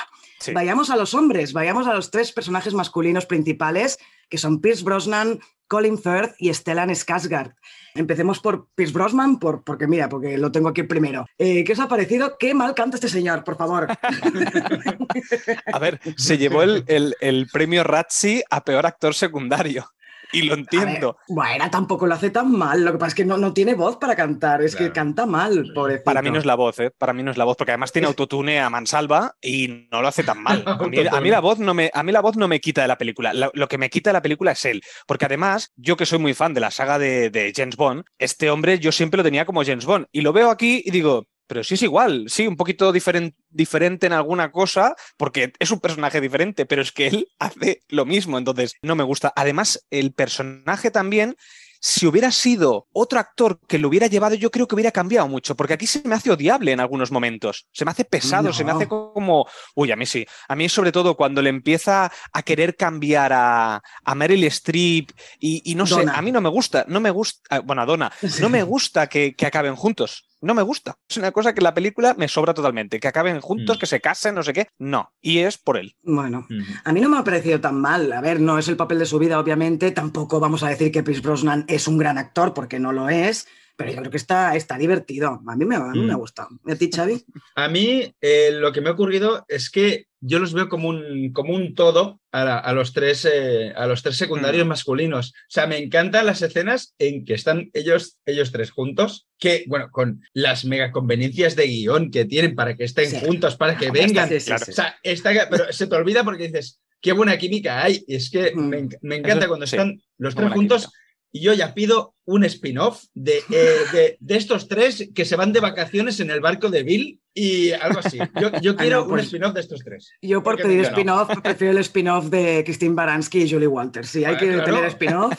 B: Vayamos a los hombres, vayamos a los tres personajes masculinos principales, que son Pierce Brosnan, Colin Firth y Stellan Skarsgård. Empecemos por Pierce Brosnan, por, porque mira, porque lo tengo aquí primero. Eh, ¿Qué os ha parecido? Qué mal canta este señor, por favor.
C: a ver, se llevó el, el, el premio Razzie a peor actor secundario. Y lo entiendo.
B: bueno, tampoco lo hace tan mal. Lo que pasa es que no, no tiene voz para cantar, es que canta mal, pobrecito.
C: Para mí no es la voz, ¿eh? Para mí no es la voz, porque además tiene autotune a mansalva y no lo hace tan mal. A mí, la, voz no me, a mí la voz no me quita de la película. Lo, que me quita de la película es él. Porque además, yo que soy muy fan de la saga de, de James Bond, este hombre yo siempre lo tenía como James Bond. Y lo veo aquí y digo, pero sí es igual, sí, un poquito diferente en alguna cosa, porque es un personaje diferente, pero es que él hace lo mismo, entonces no me gusta. Además, el personaje también si hubiera sido otro actor que lo hubiera llevado, yo creo que hubiera cambiado mucho, porque aquí se me hace odiable en algunos momentos, se me hace pesado, se me hace como, uy, a mí sí, a mí sobre todo cuando le empieza a querer cambiar a, a Meryl Streep y, no sé, a mí no me gusta, no me gusta, ah, bueno, a Donna, no me gusta que, que acaben juntos no me gusta. Es una cosa que la película me sobra totalmente. Que acaben juntos, mm. que se casen, no sé qué. No. Y es por él.
B: Bueno, mm. a mí no me ha parecido tan mal. A ver, no es el papel de su vida, obviamente. Tampoco vamos a decir que Pierce Brosnan es un gran actor, porque no lo es pero yo creo que está, está divertido. A mí me, a mí me ha mm. gustado. ¿Y a ti, Xavi?
D: A mí eh, lo que me ha ocurrido es que yo los veo como un, como un todo a, los tres, eh, a los tres secundarios mm. masculinos. O sea, me encantan las escenas en que están ellos, ellos tres juntos, que, bueno, con las mega conveniencias de guion que tienen para que estén juntos, para que vengan. o sea, está, pero se te olvida porque dices, qué buena química hay. Y es que mm. me, encanta cuando están los tres juntos y yo ya pido un spin-off de, eh, de, estos tres que se van de vacaciones en el barco de Bill y algo así. Yo, quiero un pues spin-off de estos tres.
B: Yo por pedir spin-off prefiero el spin-off de Christine Baranski y Julie Walters. Si hay ah, que tener spin-off.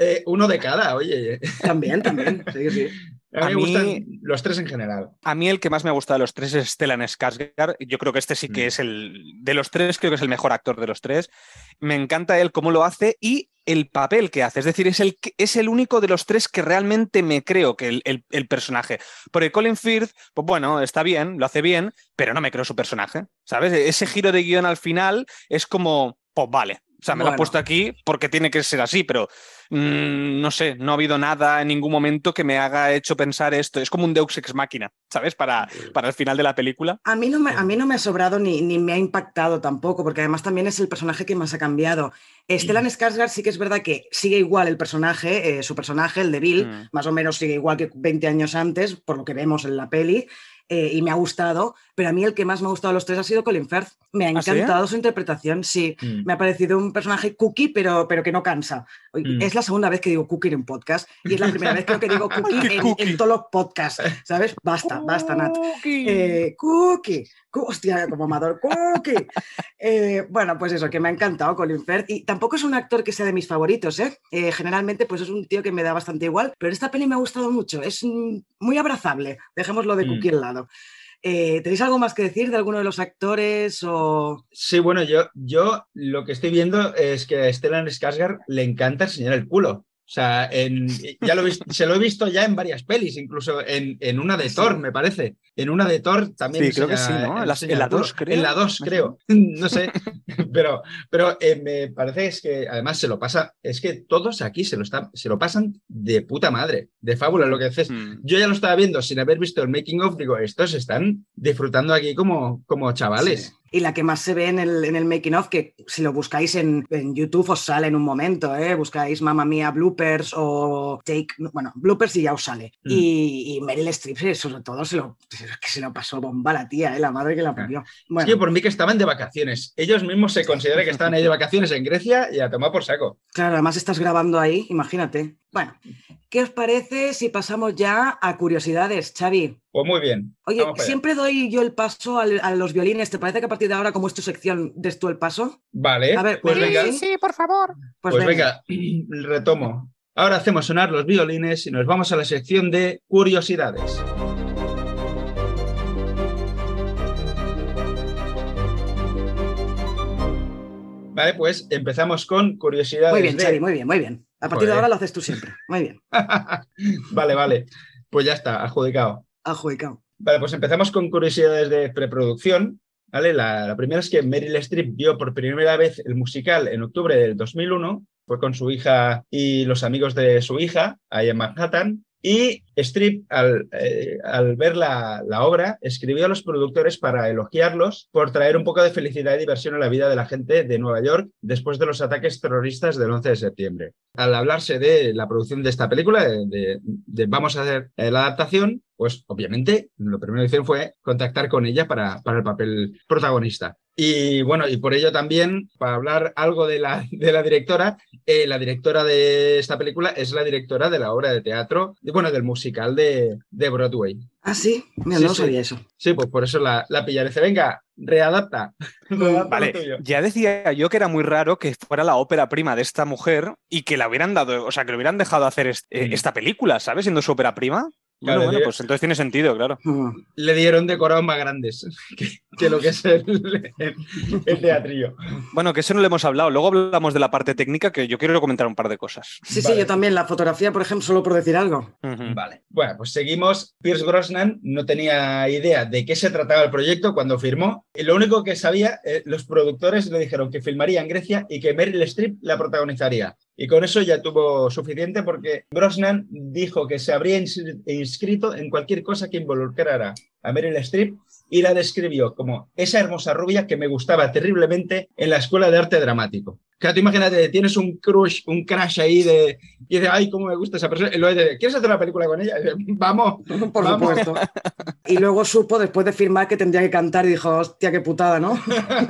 D: Eh, uno de cada, oye.
B: También, también. Sí, sí.
D: A mí, me gustan los tres en general.
C: A mí el que más me ha gustado de los tres es Stellan Skarsgård. Yo creo que este sí que mm. es el de los tres, creo que es el mejor actor de los tres. Me encanta él cómo lo hace y el papel que hace. Es decir, es el, es el único de los tres que realmente me creo que el, el, personaje. Porque Colin Firth, pues bueno, está bien, lo hace bien, pero no me creo su personaje. ¿Sabes? Ese giro de guion al final es como, pues vale, o sea, me lo he puesto aquí porque tiene que ser así, pero mm, no sé, no ha habido nada en ningún momento que me haga hecho pensar esto. Es como un Deus ex máquina, ¿sabes? Para, para el final de la película.
B: A mí no me, a mí no me ha sobrado ni, ni me ha impactado tampoco, porque además también es el personaje que más ha cambiado. Stellan mm. Skarsgård sí que es verdad que sigue igual el personaje, eh, su personaje, el de Bill, mm. más o menos sigue igual que 20 años antes, por lo que vemos en la peli. Eh, y me ha gustado, pero a mí el que más me ha gustado de los tres ha sido Colin Firth. Me ha ¿Ah, encantado su interpretación, sí. Mm. Me ha parecido un personaje cookie, pero, pero que no cansa. Mm. Es la segunda vez que digo cookie en un podcast y es la primera vez que digo cookie en, todos los podcasts, ¿sabes? Basta, basta, Nat. Eh, cookie. Hostia, como amador, cookie. Eh, bueno, pues eso, que me ha encantado Colin Firth. Y tampoco es un actor que sea de mis favoritos, ¿eh? generalmente, pues es un tío que me da bastante igual, pero esta peli me ha gustado mucho. Es muy abrazable. Dejémoslo de cookie mm. al lado. Eh, ¿Tenéis algo más que decir de alguno de los actores? O...
D: Sí, bueno, yo, yo lo que estoy viendo es que a Stellan Skarsgård le encanta enseñar el culo. O sea, en, ya lo se lo he visto ya en varias pelis, incluso en, en una de Thor, me parece. En una de Thor también.
C: Sí, creo que sí, ¿no? En la 2, creo.
D: En la 2, creo. No sé. pero pero eh, me parece es que además se lo pasa. Es que todos aquí se lo, están, se lo pasan de puta madre, de fábula lo que haces. Hmm. Yo ya lo estaba viendo sin haber visto el making of. Digo, estos están disfrutando aquí como, como chavales
B: y la que más se ve en el, en el making of, que si lo buscáis en, en, YouTube os sale en un momento, ¿eh? buscáis Mamma Mía bloopers o Take, bueno, bloopers y ya os sale. Mm. Y, y, Meryl Streep, eh, sobre todo, se lo, que se lo pasó bomba la tía, ¿eh? la madre que la parió.
D: Bueno. Que por mí que estaban de vacaciones. Ellos mismos se considera que estaban ahí de vacaciones en Grecia y a tomar por saco.
B: Claro, además estás grabando ahí, imagínate. Bueno, ¿qué os parece si pasamos ya a curiosidades, Xavi?
D: Pues muy bien.
B: Oye, siempre doy yo el paso a los violines. ¿Te parece que a partir de ahora, como es tu sección, des tú el paso?
D: Vale, a ver, pues venga.
B: Sí, por favor.
D: Pues, pues venga. retomo. Ahora hacemos sonar los violines y nos vamos a la sección de curiosidades. Vale, pues empezamos con curiosidades.
B: Muy bien, Xavi, muy bien, muy bien. A partir de ahora lo haces tú siempre. Muy bien.
D: vale, vale. Pues ya está, adjudicado.
B: Adjudicado.
D: Vale, pues empezamos con curiosidades de preproducción. ¿vale? La, primera es que Meryl Streep vio por primera vez el musical en octubre del 2001. Fue con su hija y los amigos de su hija, ahí en Manhattan. Y Strip, al, eh, ver la, obra, escribió a los productores para elogiarlos por traer un poco de felicidad y diversión a la vida de la gente de Nueva York después de los ataques terroristas del 11 de septiembre. Al hablarse de la producción de esta película, de, vamos a hacer la adaptación, pues obviamente lo primero que hicieron fue contactar con ella para, el papel protagonista. Y bueno, y por ello también, para hablar algo de la, directora, eh, la directora de esta película es la directora de la obra de teatro, bueno, del musical de, de Broadway.
B: Ah, sí, Mira, sí, no sí. sabía eso.
D: Sí, pues por eso la, la pillaré. Venga, readapta. readapta
C: vale, ya decía yo que era muy raro que fuera la ópera prima de esta mujer y que la hubieran dado, o sea, que le hubieran dejado hacer este, mm. esta película, ¿sabes? Siendo su ópera prima. Claro, bueno, bueno, pues entonces tiene sentido, claro.
D: Le dieron decorados más grandes que, que lo que es el, el, el, teatrillo.
C: Bueno, que eso no le hemos hablado. Luego hablamos de la parte técnica, que yo quiero comentar un par de cosas.
B: Sí, vale. sí, yo también. La fotografía, por ejemplo, solo por decir algo.
D: Uh -huh. Vale. Bueno, pues seguimos. Pierce Brosnan no tenía idea de qué se trataba el proyecto cuando firmó. Y lo único que sabía, eh, los productores le dijeron que filmaría en Grecia y que Meryl Streep la protagonizaría. Y con eso ya tuvo suficiente porque Brosnan dijo que se habría inscrito en cualquier cosa que involucrara a Meryl Streep y la describió como esa hermosa rubia que me gustaba terriblemente en la escuela de arte dramático. Claro, tú imagínate, tienes un crush, un crash ahí de. Y dices, ay, cómo me gusta esa persona. Y luego dices, ¿quieres hacer una película con ella? Y dices, vamos.
B: Por
D: vamos.
B: supuesto. Y luego supo, después de firmar, que tendría que cantar y dijo, hostia, qué putada, ¿no?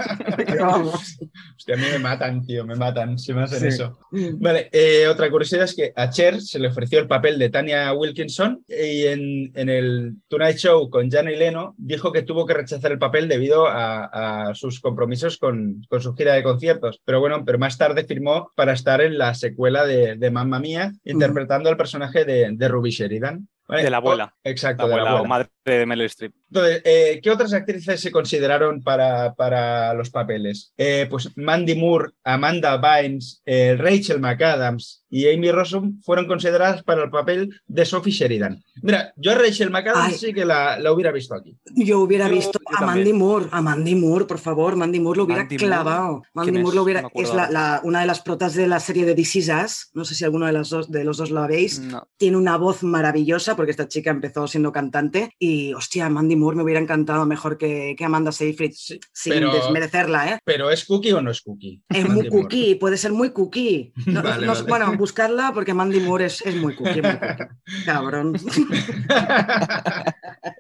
D: vamos. Hostia, a mí me matan, tío, me matan si me hacen sí. eso. Vale, eh, otra curiosidad es que a Cher se le ofreció el papel de Tania Wilkinson y en, en el Tonight Show con Jana y Leno dijo que tuvo que rechazar el papel debido a, a sus compromisos con, con su gira de conciertos. Pero bueno, pero más tarde firmó para estar en la secuela de, de Mamma Mía, interpretando el personaje de, de Ruby Sheridan.
C: ¿Vale? De la abuela.
D: Exacto,
C: la abuela,
D: de la abuela.
C: o madre de Meryl Streep.
D: Entonces, eh, ¿qué otras actrices se consideraron para, para los papeles? Eh, pues Mandy Moore, Amanda Bynes, eh, Rachel McAdams y Amy Rossum fueron consideradas para el papel de Sophie Sheridan. Mira, yo a Rachel McAdams Ay. sí que la, la, hubiera visto aquí.
B: Yo hubiera yo, visto yo a Mandy Moore, a Mandy Moore, por favor, Mandy Moore lo hubiera Mandy clavado. Moore. Mandy Moore lo hubiera, no es la, la, una de las protas de la serie de This Is Us, no sé si alguno de los dos, de los dos lo veis, no. tiene una voz maravillosa porque esta chica empezó siendo cantante y, hostia, Mandy Moore me hubiera encantado mejor que, que Amanda Seyfried, sí, sin pero, desmerecerla, ¿eh?
D: Pero ¿es cookie o no es cookie?
B: Es Mandy muy cookie, Moore. puede ser muy cookie. No, vale, no, vale. Bueno, buscarla porque Mandy Moore es, es muy cookie, muy cookie. Cabrón.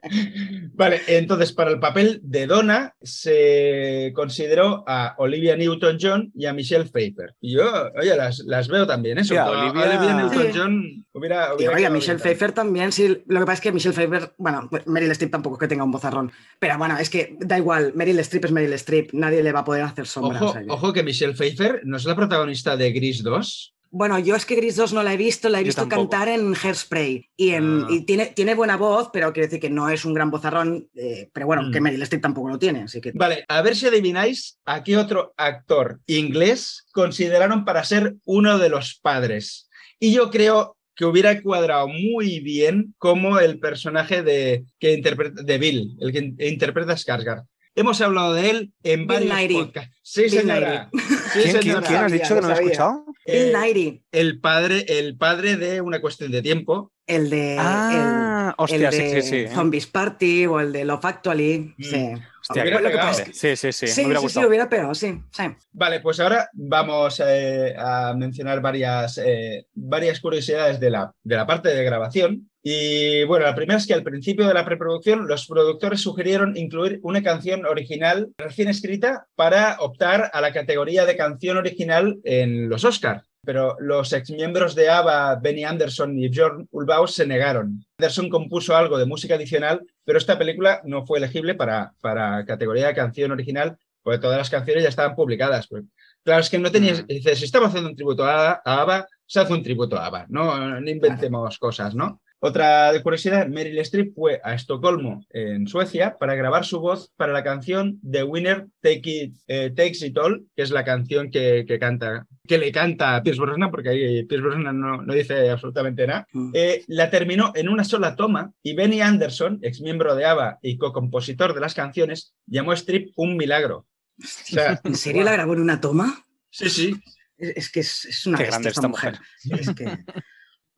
D: vale, entonces para el papel de Donna se consideró a Olivia Newton-John y a Michelle Pfeiffer. Y yo, oye, las, las veo también, eso. ¿eh? Olivia, Olivia Newton-John
B: sí. hubiera, hubiera... Y, oye, Michelle Pfeiffer también, sí. Lo que pasa es que Michelle Pfeiffer, bueno, Meryl Streep tampoco es que tenga un bozarrón. Pero bueno, es que da igual, Meryl Streep es Meryl Streep, nadie le va a poder hacer sombra.
D: Ojo, ojo que Michelle Pfeiffer no es la protagonista de Gris 2.
B: Bueno, yo es que Gris 2 no la he visto, la he visto cantar en Hairspray. Y, en, ah. y tiene, tiene, buena voz, pero quiere decir que no es un gran vozarrón. Eh, pero bueno, mm. que Meryl Streep tampoco lo tiene. Así que...
D: Vale, a ver si adivináis a qué otro actor inglés consideraron para ser uno de los padres. Y yo creo que hubiera cuadrado muy bien como el personaje de, que interpreta, de Bill, el que interpreta a Skarsgård. Hemos hablado de él en
B: Bill
D: varios podcasts. Sí, señora.
C: Sí, ¿Quién, señora. ¿Quién, has dicho que no lo he escuchado?
B: Bill Nighy.
D: El padre, el padre de una cuestión de tiempo.
B: El de,
C: ah,
B: el,
C: hostia,
B: el de
C: sí, sí, sí.
B: Zombies Party o el de Love Actually. Mm. Sí.
C: Hostia, lo que pasa es que... Sí, sí, sí.
B: Sí,
C: me hubiera
B: sí,
C: gustado.
B: sí, hubiera pegado, sí, sí.
D: Vale, pues ahora vamos eh, a mencionar varias, eh, varias curiosidades de la, de la parte de grabación. Y bueno, la primera es que al principio de la preproducción los productores sugirieron incluir una canción original recién escrita para optar a la categoría de canción original en los Oscars. Pero los exmiembros de ABBA, Benny Anderson y Björn Ulvaeus se negaron. Anderson compuso algo de música adicional, pero esta película no fue elegible para, para categoría de canción original, porque todas las canciones ya estaban publicadas. Pues, claro, es que no tenías... Dices, si estamos haciendo un tributo a, a ABBA, se hace un tributo a ABBA, no, no inventemos cosas, ¿no? Otra curiosidad, Meryl Streep fue a Estocolmo, en Suecia, para grabar su voz para la canción The Winner Take It, eh, Takes It All, que es la canción que, que, canta, que le canta a Pierce Brosnan, porque ahí Pierce Brosnan no, no dice absolutamente nada. Mm. Eh, la terminó en una sola toma y Benny Anderson, ex miembro de ABBA y co-compositor de las canciones, llamó a Streep un milagro.
B: O sea, ¿En serio wow. la grabó en una toma?
D: Sí, sí.
B: Es, es que es, es una
C: Qué grande esta mujer.
B: mujer. Es que...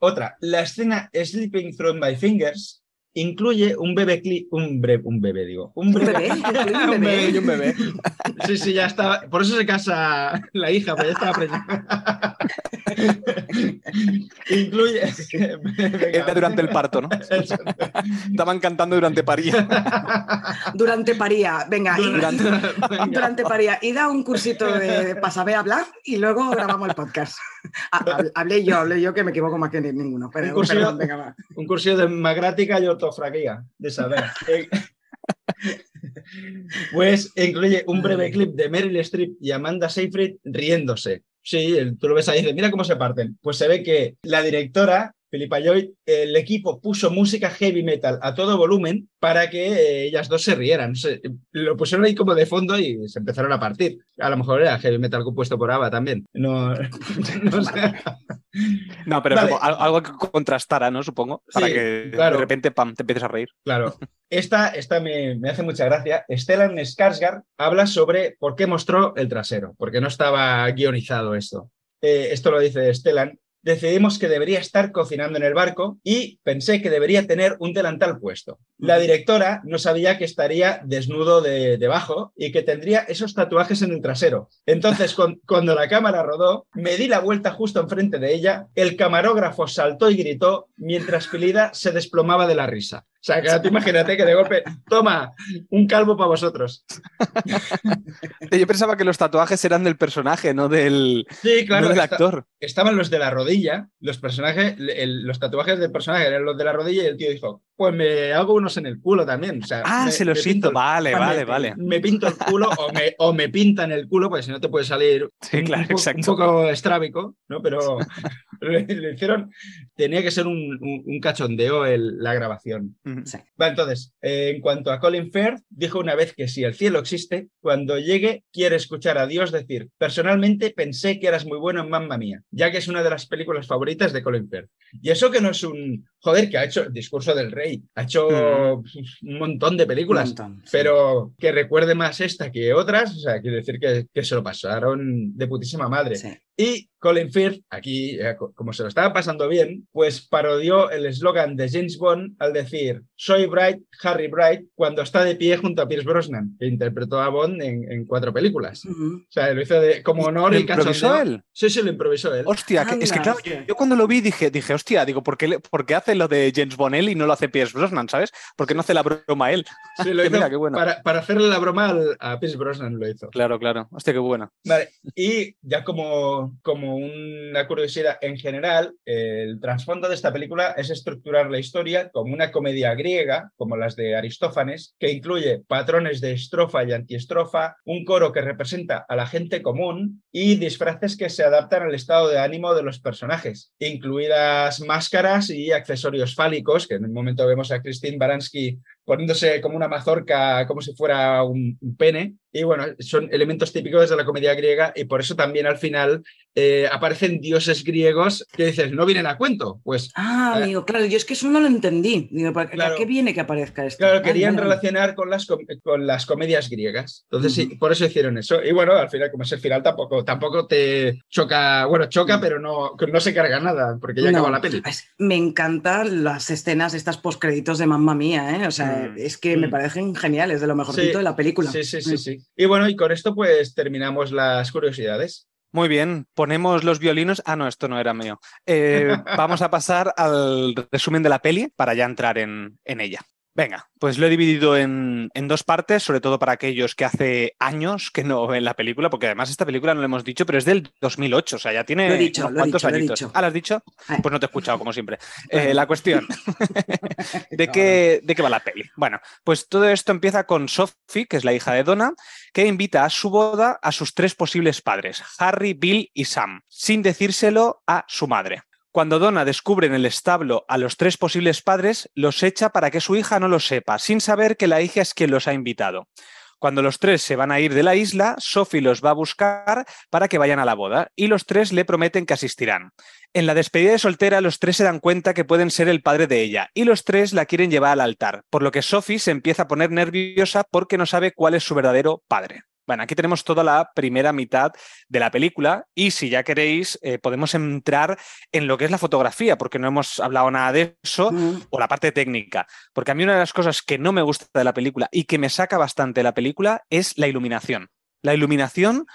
D: Otra, la escena Sleeping Through My Fingers incluye un bebé clip, un breve, un bebé, digo, un
B: ¿Un
D: breve,
B: bebé? ¿Incluye un
C: bebé un bebé.
D: Sí, sí, ya está. Por eso se casa la hija, pero ya estaba preñada. Incluye.
C: Era durante el parto, ¿no? Estaban cantando durante paría.
B: Durante paría. Venga, y-
C: Durante-
D: Venga.
B: durante paría. Y da un cursito de, para saber hablar y luego grabamos el podcast. Hab- Hablé yo, hablé yo que me equivoco más que ninguno. Pero,
D: Un cursillo-
B: perdón, venga, va.
D: Un cursillo de magrática y ortofraquía, de saber. Pues incluye un breve clip de Meryl Streep y Amanda Seyfried riéndose. Sí, tú lo ves ahí mira cómo se parten. Pues se ve que la directora, Philippa Joy, el equipo puso música heavy metal a todo volumen para que eh, ellas dos se rieran. Se- lo pusieron ahí como de fondo y se empezaron a partir. A lo mejor era heavy metal compuesto por ABBA también. No, no sé.
C: No, pero
D: Vale.
C: algo que contrastara, ¿no? Supongo. Para
D: Sí,
C: que
D: claro.
C: de repente, pam, te empieces a reír.
D: Claro. Esta, esta me, me hace mucha gracia. Stellan Skarsgård habla sobre por qué mostró el trasero, porque no estaba guionizado esto. Eh, esto lo dice Stellan. Decidimos que debería estar cocinando en el barco y pensé que debería tener un delantal puesto. La directora no sabía que estaría desnudo de, debajo y que tendría esos tatuajes en el trasero. Entonces, con- cuando la cámara rodó, me di la vuelta justo enfrente de ella, el camarógrafo saltó y gritó mientras Pilida se desplomaba de la risa. O sea, que imagínate que de golpe, toma, un calvo para vosotros.
C: Yo pensaba que los tatuajes eran del personaje, no del,
D: Sí, claro,
C: no del
D: esta-
C: actor.
D: estaban los de la rodilla, los personajes, el- los tatuajes del personaje eran los de la rodilla y el tío dijo, pues me hago unos en el culo también. O sea,
C: Ah,
D: me-
C: se los
D: pinto el-
C: Vale,
D: me-
C: vale, vale.
D: Me pinto el culo o me, o me pintan el culo, porque si no te puede salir
C: Sí,
D: un,
C: claro,
D: un poco estrábico, ¿no? Pero le, le hicieron, tenía que ser un, un- un cachondeo el- la grabación.
B: Sí.
D: Va, entonces, eh, en cuanto a Colin Firth, dijo una vez que si el cielo existe, cuando llegue quiere escuchar a Dios decir, personalmente pensé que eras muy bueno en Mamma Mía, ya que es una de las películas favoritas de Colin Firth. Y eso que no es un, joder, que ha hecho el Discurso del Rey, ha hecho un montón de películas,
B: Un montón, sí.
D: pero que recuerde más esta que otras, o sea, quiere decir que, que se lo pasaron de putísima madre.
B: Sí.
D: Y Colin Firth, aquí, eh, co- como se lo estaba pasando bien, pues parodió el eslogan de James Bond al decir Soy Bright, Harry Bright, cuando está de pie junto a Pierce Brosnan, que interpretó a Bond en, en cuatro películas. O sea, lo hizo de, como honor
C: ¿Lo
D: y
C: improvisó él?
D: Sí, sí, lo improvisó él.
C: Hostia, que- es que claro,
B: hostia.
C: yo cuando lo vi dije, dije, hostia, digo, ¿por qué, le- por qué hace lo de James Bonnell y no lo hace Pierce Brosnan, ¿sabes? ¿Por qué no hace la broma él?
D: Sí, lo hizo
C: mira, qué bueno.
D: para, para hacerle la broma al- a Pierce Brosnan lo hizo.
C: Claro, claro. Hostia, qué bueno.
D: Vale, y ya como, como una curiosidad en general, el trasfondo de esta película es estructurar la historia como una comedia griega, como las de Aristófanes, que incluye patrones de estrofa y antiestrofa, un coro que representa a la gente común y disfraces que se adaptan al estado de ánimo de los personajes, incluidas máscaras y accesorios fálicos, que en un momento vemos a Christine Baranski poniéndose como una mazorca, como si fuera un, un pene. Y bueno, son elementos típicos de la comedia griega y por eso también al final eh, aparecen dioses griegos que dices, no vienen a cuento. Pues
B: Ah,
D: Eh,
B: amigo, claro, yo es que eso no lo entendí. Digo, ¿para-
D: Claro.
B: ¿a qué viene que aparezca esto?
D: claro,
B: Ah,
D: querían
B: vale.
D: relacionar con las, com- con las comedias griegas. Entonces sí, por eso hicieron eso. Y bueno, al final, como es el final, tampoco, tampoco te choca, bueno, choca,
B: Mm.
D: pero no, no se carga nada, porque ya
B: No,
D: acaba la peli.
B: me encantan las escenas, estas postcréditos de Mamma Mía, ¿eh? O sea,
C: Mm.
B: es que me
D: Mm.
B: parecen geniales, de lo mejorcito
D: Sí,
B: de la película.
D: Sí, sí, sí,
B: Mm.
D: sí. Y bueno, y con esto pues terminamos las curiosidades.
C: Muy bien, ponemos los violinos. Ah, no, esto no era mío. Eh, vamos a pasar al resumen de la peli para ya entrar en, en ella. Venga, pues lo he dividido en, en dos partes, sobre todo para aquellos que hace años que no ven la película, porque además esta película no lo hemos dicho, pero es del 2008, o sea, ya tiene
B: dicho,
C: unos cuantos
B: dicho,
C: añitos. Ah, ¿lo has dicho?
B: Ay.
C: Pues no te he escuchado, como siempre. Eh, la cuestión, ¿de qué, ¿de qué va la peli? Bueno, pues todo esto empieza con Sophie, que es la hija de Donna, que invita a su boda a sus tres posibles padres, Harry, Bill y Sam, sin decírselo a su madre. Cuando Donna descubre en el establo a los tres posibles padres, los echa para que su hija no lo sepa, sin saber que la hija es quien los ha invitado. Cuando los tres se van a ir de la isla, Sophie los va a buscar para que vayan a la boda y los tres le prometen que asistirán. En la despedida de soltera, los tres se dan cuenta que pueden ser el padre de ella y los tres la quieren llevar al altar, por lo que Sophie se empieza a poner nerviosa porque no sabe cuál es su verdadero padre. Bueno, aquí tenemos toda la primera mitad de la película y si ya queréis eh, podemos entrar en lo que es la fotografía, porque no hemos hablado nada de eso,
B: Mm.
C: o la parte técnica. Porque a mí una de las cosas que no me gusta de la película y que me saca bastante de la película es la iluminación. La iluminación,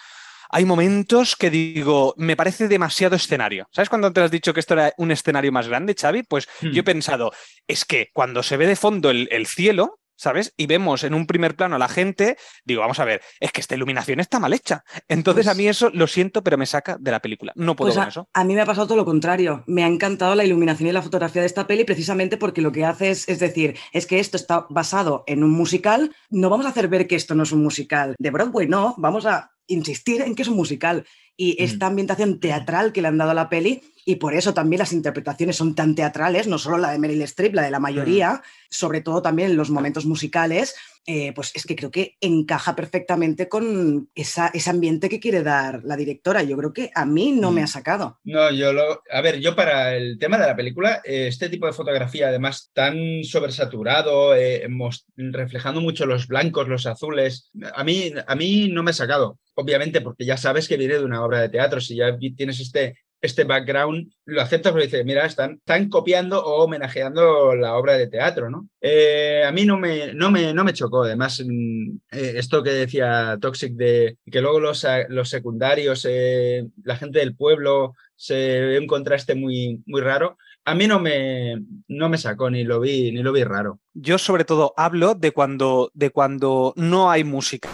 C: hay momentos que digo, me parece demasiado escenario. ¿Sabes cuando te has dicho que esto era un escenario más grande, Xavi? Pues
D: Hmm.
C: yo he pensado, es que cuando se ve de fondo el, el cielo, ¿sabes? Y vemos en un primer plano a la gente, digo, vamos a ver, es que esta iluminación está mal hecha. Entonces
B: Pues-
C: a mí eso lo siento, pero me saca de la película. No puedo
B: Pues
C: con
B: a,
C: eso.
B: a mí me ha pasado todo lo contrario. Me ha encantado la iluminación y la fotografía de esta peli precisamente porque lo que hace es, es decir, es que esto está basado en un musical. No vamos a hacer ver que esto no es un musical de Broadway, no. Vamos a insistir en que es un musical. Y esta ambientación teatral que le han dado a la peli, y por eso también las interpretaciones son tan teatrales, no solo la de Meryl Streep, la de la mayoría, sobre todo también en los momentos musicales, eh, pues es que creo que encaja perfectamente con esa, ese ambiente que quiere dar la directora. Yo creo que a mí no me ha
D: Mm.
B: sacado.
D: No, yo lo. A ver, yo para el tema de la película, eh, este tipo de fotografía, además tan sobresaturado, eh, reflejando mucho los blancos, los azules, a mí, a mí no me ha sacado. Obviamente, porque ya sabes que viene de una obra de teatro. Si ya tienes este, este background, lo aceptas porque dices, mira, están, están copiando o homenajeando la obra de teatro, ¿no? Eh, a mí no me, no me, no me chocó. Además, mm, eh, esto que decía Toxic de que luego los, los secundarios, eh, la gente del pueblo, se ve un contraste muy, muy raro. A mí no me, no me sacó, ni lo vi, ni lo vi raro.
C: Yo sobre todo hablo de cuando, de cuando no hay música.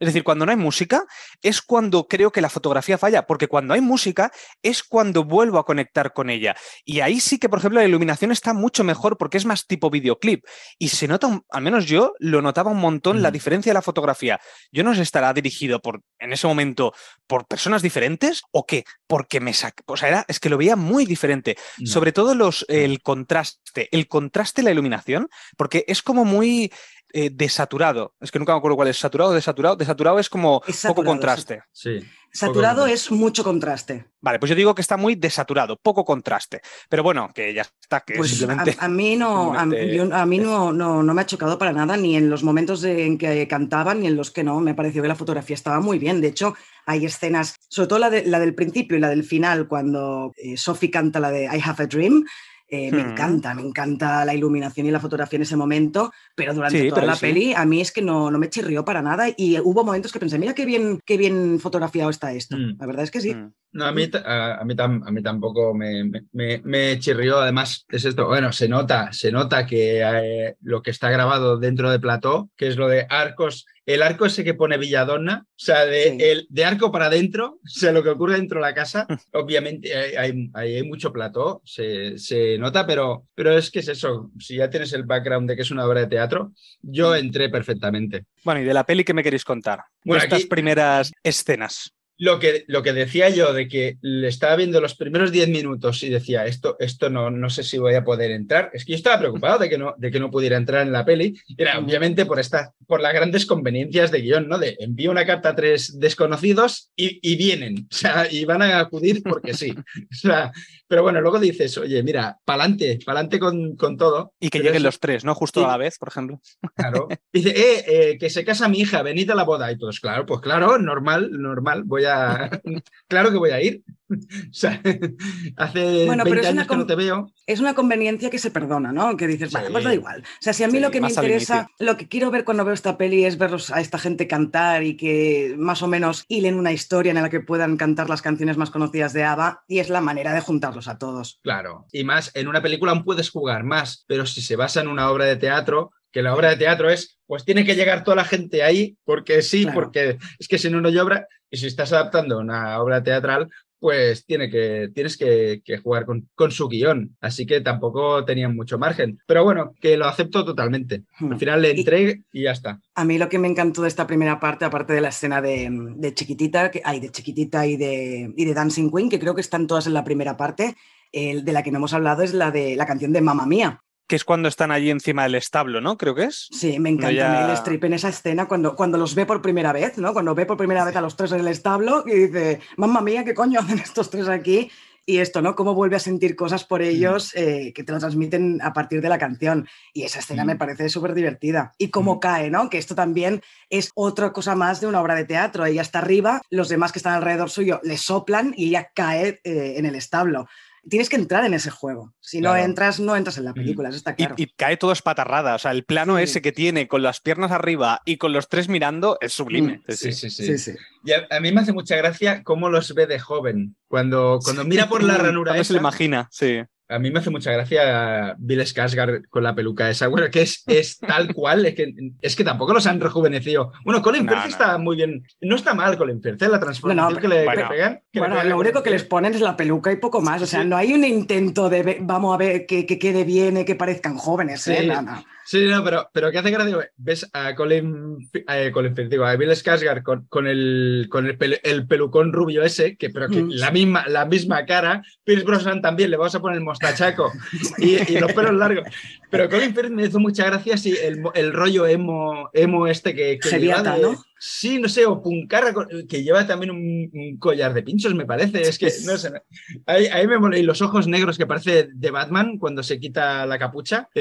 C: Es decir, cuando no hay música es cuando creo que la fotografía falla, porque cuando hay música es cuando vuelvo a conectar con ella. Y ahí sí que, por ejemplo, la iluminación está mucho mejor porque es más tipo videoclip. Y se nota, un- al menos yo lo notaba un montón, la diferencia de la fotografía. Yo no sé, estará dirigido por, en ese momento, por personas diferentes o qué, porque me saca. O sea, era, es que lo veía muy diferente. Sobre todo los, el contraste, el contraste de la iluminación, porque es como muy eh, desaturado. Es que nunca me acuerdo cuál es, saturado o desaturado. Desaturado es como
B: Es
C: poco contraste.
D: Sí.
B: Saturado
D: Poco-
B: es mucho contraste.
C: Vale, pues yo digo que está muy desaturado, poco contraste. Pero bueno, que ya está, que
B: Pues a,
C: simplemente...
B: a mí no, a, yo- a mí no, no, no me ha chocado para nada, ni en los momentos de- en que cantaban, ni en los que no. Me pareció que la fotografía estaba muy bien. De hecho, hay escenas, sobre todo la, de- la del principio y la del final, cuando eh, Sophie canta la de I Have a Dream. Eh, me encanta, me encanta la iluminación y la fotografía en ese momento, pero durante
C: Sí,
B: toda
C: pero
B: la
C: sí.
B: peli a mí es que no, no me chirrió para nada y hubo momentos que pensé, mira qué bien, qué bien fotografiado está esto.
D: Mm.
B: La verdad es que sí.
C: Mm.
D: No, a mí, a, a mí, tam- a mí tampoco me, me- me, me chirrió. Además, es esto. Bueno, se nota, se nota que eh, lo que está grabado dentro de plató, que es lo de arcos, el arco ese que pone Villadonna, o sea, de,
B: Sí.
D: el, de arco para adentro, o sea, lo que ocurre dentro de la casa, obviamente hay, hay, mucho plató, se, se nota, pero, pero es que es eso. Si ya tienes el background de que es una obra de teatro, yo entré perfectamente.
C: Bueno, y de la peli, ¿qué me queréis contar?
D: Bueno,
C: estas
D: aquí-
C: primeras escenas.
D: Lo que, lo que decía yo de que le estaba viendo los primeros 10 minutos y decía, esto, esto no, no sé si voy a poder entrar. Es que yo estaba preocupado de que no, de que no pudiera entrar en la peli. Era obviamente por, esta, por las grandes conveniencias de guion, ¿no? De envío una carta a tres desconocidos y, y vienen. O sea, y van a acudir porque sí. O sea, pero bueno, luego dices, oye, mira, pa'lante, pa'lante con, con todo.
C: Y que lleguen
D: eso-
C: los tres, ¿no? Justo
D: y-
C: a la vez, por ejemplo.
D: Claro. Dice, eh, eh, que se casa mi hija, venid a la boda. Y todos, claro, pues claro, normal, normal, voy a. claro que voy a ir. o sea, hace
B: Bueno, pero
D: 20
B: es una
D: años que no
B: com-
D: te veo.
B: es una conveniencia que se perdona, ¿no? Que dices, vale,
D: Sí.
B: pues da igual. O sea, si a mí
C: Sí,
B: lo que me interesa, lo que quiero ver cuando veo esta peli es verlos a esta gente cantar y que más o menos hilen una historia en la que puedan cantar las canciones más conocidas de ABBA y es la manera de juntarlos a todos.
D: Claro. Y más, en una película aún puedes jugar más, pero si se basa en una obra de teatro, que la obra de teatro es, pues tiene que llegar toda la gente ahí, porque sí,
B: Claro.
D: porque es que si no, no hay obra. Y si estás adaptando una obra teatral, pues tiene que, tienes que, que jugar con, con su guion. Así que tampoco tenían mucho margen. Pero bueno, que lo acepto totalmente. Al final le
B: Y-
D: entré y ya está.
B: A mí lo que me encantó de esta primera parte, aparte de la escena de, de Chiquitita, que hay de Chiquitita y de, y de Dancing Queen, que creo que están todas en la primera parte, el de la que no hemos hablado es la de la canción de Mamma Mía.
C: Que es cuando están allí encima del establo, ¿no? Creo que es.
B: Sí, me encanta
C: ya-
B: Meryl Streep en esa escena cuando, cuando los ve por primera vez, ¿no? Cuando ve por primera vez a los tres en el establo y dice, mamma mía, ¿qué coño hacen estos tres aquí? y esto, ¿no? Cómo vuelve a sentir cosas por ellos eh, que te lo transmiten a partir de la canción. Y esa escena me parece súper divertida. Y cómo cae, ¿no? Que esto también es otra cosa más de una obra de teatro. Ella está arriba, los demás que están alrededor suyo le soplan y ella cae eh, en el establo tienes que entrar en ese juego. Si no entras, no entras en la película, eso está claro.
C: Y, cae todo espatarrada. O sea, el plano ese que tiene con las piernas arriba y con los tres mirando es sublime.
D: Mm. Sí, sí, sí. Y a, mí me hace mucha gracia cómo los ve de joven. Cuando, cuando mira por la ranura.
C: Esa, se lo imagina, sí.
D: A mí me hace mucha gracia Bill Skarsgård con la peluca esa, bueno, que es, es tal cual, es que, es que tampoco los han rejuvenecido. Bueno, Colin Firth está muy bien, no está mal Colin Firth, ¿eh? la transformación que, le, pegan.
B: bueno, lo único que les ponen es la peluca y poco más, o sea, no hay un intento de, vamos a ver, que, que quede bien, que parezcan jóvenes, ¿eh?
D: Sí, no, pero, pero ¿qué hace gracia? Ves a Colin, a Colin digo, a Bill Skarsgård con, con, el, con el, el, pelucón rubio ese, que, pero que mm. la, misma, la misma cara. Pierce Brosnan también, le vamos a poner el mostachaco y, y los pelos largos. Pero Colin Firth me hizo mucha gracia si el, el rollo emo, emo este que, que
B: lleva ¿no?
D: Sí, no sé, o Puncarra, que lleva también un, collar de pinchos, me parece. Es que, no sé, ahí, ahí me mola. Y los ojos negros que parece de Batman cuando se quita la capucha.
B: a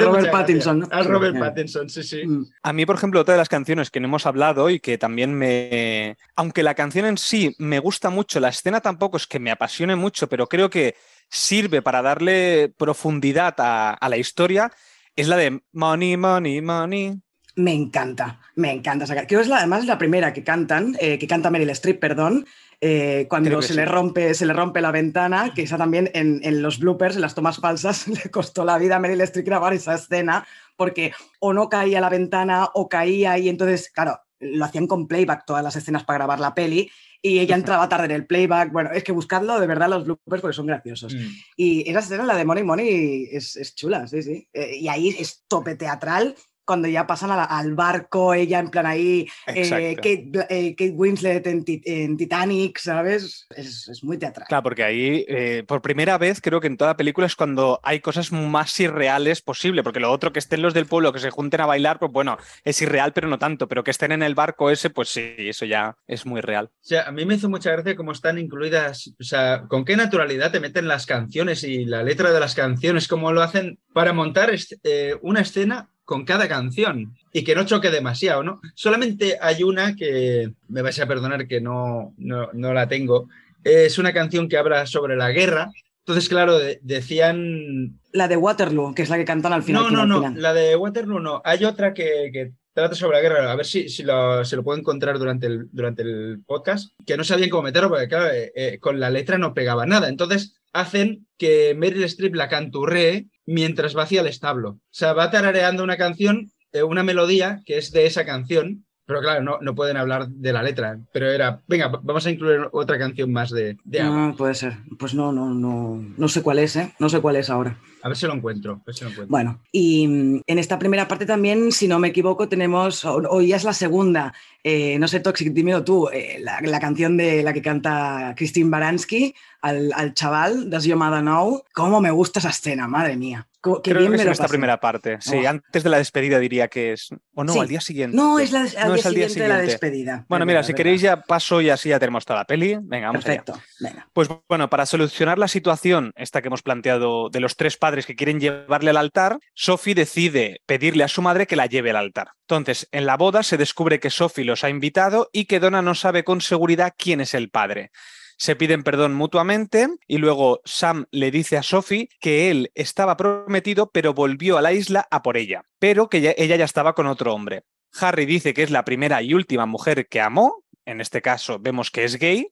B: Robert Pattinson, ¿no?
D: A Robert Pattinson, sí, sí. Mm.
C: A mí, por ejemplo, otra de las canciones que no hemos hablado y que también me... Aunque la canción en sí me gusta mucho, la escena tampoco es que me apasione mucho, pero creo que sirve para darle profundidad a, a la historia es la de Money, Money, Money.
B: Me encanta, me encanta sacar. Creo que es la, además es la primera que cantan, eh, que canta Meryl Streep, perdón, eh, cuando se le, rompe, se le rompe la ventana, que esa también en, en, los bloopers, en las tomas falsas, le costó la vida a Meryl Streep grabar esa escena, porque o no caía la ventana o caía y entonces, claro, lo hacían con playback todas las escenas para grabar la peli y ella entraba tarde en el playback. Bueno, es que buscadlo de verdad los bloopers porque son graciosos. Mm. Y esa escena, la de Money Money, es, es chula, sí, sí. Eh, y ahí es tope teatral cuando ya pasan al barco, ella en plan ahí, eh, eh, Kate, Winslet en, Titanic, ¿sabes? Es, muy teatral.
C: Claro, porque ahí, eh, por primera vez, creo que en toda película es cuando hay cosas más irreales posible, porque lo otro que estén los del pueblo, que se junten a bailar, pues bueno, es irreal, pero no tanto, pero que estén en el barco ese, pues sí, eso ya es muy real. O
D: sea, a mí me hizo mucha gracia cómo están incluidas, o sea, con qué naturalidad te meten las canciones y la letra de las canciones, cómo lo hacen para montar una escena con cada canción y que no choque demasiado, ¿no? Solamente hay una que me vais a perdonar que no, no, la tengo. Es una canción que habla sobre la guerra. Entonces, claro, decían...
B: La de Waterloo, que es la que cantan al final.
D: No, no, no, la de Waterloo no. Hay otra que, trata sobre la guerra. A ver si, si lo, se lo puedo encontrar durante el, durante el podcast. Que no sabían cómo meterlo, porque claro, eh, eh, con la letra no pegaba nada. Entonces, hacen que Meryl Streep la canturree mientras vacía el establo. O sea, va tarareando una canción, eh, una melodía que es de esa canción, pero claro, no, no pueden hablar de la letra. Pero era, venga, vamos a incluir otra canción más de, de
B: No, puede ser. Pues no, no, no, no sé cuál es, ¿eh? No sé cuál es ahora.
D: A ver si lo encuentro.
B: Bueno, y mm, en esta primera parte también, si no me equivoco, tenemos, hoy ya es la segunda, eh, no sé, Toxic, dime tú, eh, la, canción de la que canta Christine Baranski al, al chaval, Das Yomada Now. ¿Cómo me gusta esa escena? Madre mía.
C: Creo que es en esta primera parte. Sí, antes de la despedida diría que es. O no, al día siguiente.
B: No, es, al, día, siguiente de la despedida.
C: Bueno, mira, si queréis ya paso y así ya tenemos toda la peli. Venga, vamos
B: Perfecto. Venga.
C: Pues bueno, para solucionar la situación, esta que hemos planteado de los tres padres que quieren llevarle al altar, Sophie decide pedirle a su madre que la lleve al altar. Entonces, en la boda se descubre que Sophie los ha invitado y que Donna no sabe con seguridad quién es el padre se piden perdón mutuamente y luego Sam le dice a Sophie que él estaba prometido pero volvió a la isla a por ella, pero que ella ya estaba con otro hombre. Harry dice que es la primera y última mujer que amó, en este caso vemos que es gay.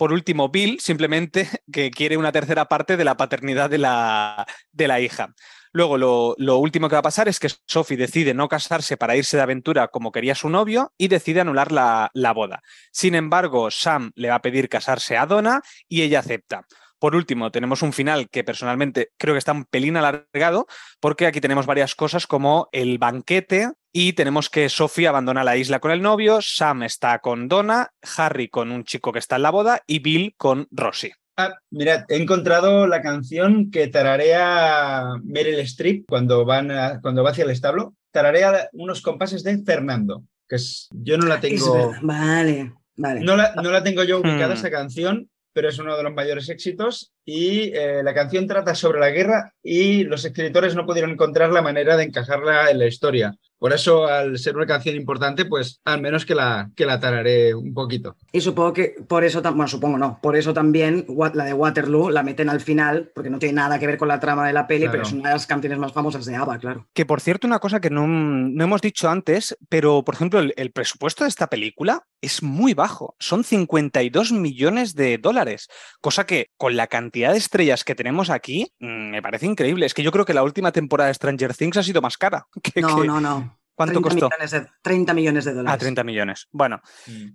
C: Por último, Bill simplemente que quiere una tercera parte de la paternidad de la, de la hija. Luego, lo, último que va a pasar es que Sophie decide no casarse para irse de aventura como quería su novio y decide anular la, la boda. Sin embargo, Sam le va a pedir casarse a Donna y ella acepta. Por último, tenemos un final que personalmente creo que está un pelín alargado, porque aquí tenemos varias cosas como el banquete y tenemos que Sophie abandona la isla con el novio, Sam está con Donna, Harry con un chico que está en la boda y Bill con Rosie.
D: Ah, mirad, he encontrado la canción que tararea Meryl Streep cuando, van cuando va hacia el establo. Tararea unos compases de Fernando, que es, yo no la tengo.
B: vale. Vale.
D: No la, no la tengo yo ubicada
C: Hmm.
D: esa canción, pero es uno de los mayores éxitos y eh, la canción trata sobre la guerra y los escritores no pudieron encontrar la manera de encajarla en la historia. Por eso, al ser una canción importante, pues al menos que la, que la tararé un poquito.
B: Y supongo que por eso, bueno, supongo no, por eso también la de Waterloo la meten al final, porque no tiene nada que ver con la trama de la peli,
D: Claro.
B: pero es una de las canciones más famosas de ABBA, claro.
C: Que por cierto, una cosa que no, no hemos dicho antes, pero por ejemplo, el, el presupuesto de esta película es muy bajo. Son 52 millones de dólares. Cosa que con la cantidad de estrellas que tenemos aquí, mm, me parece increíble. Es que yo creo que la última temporada de Stranger Things ha sido más cara. que-
B: No,
C: que-
B: no, no.
C: ¿Cuánto
B: 30
C: costó?
B: Millones de, 30 millones de dólares.
C: A 30 millones. Bueno,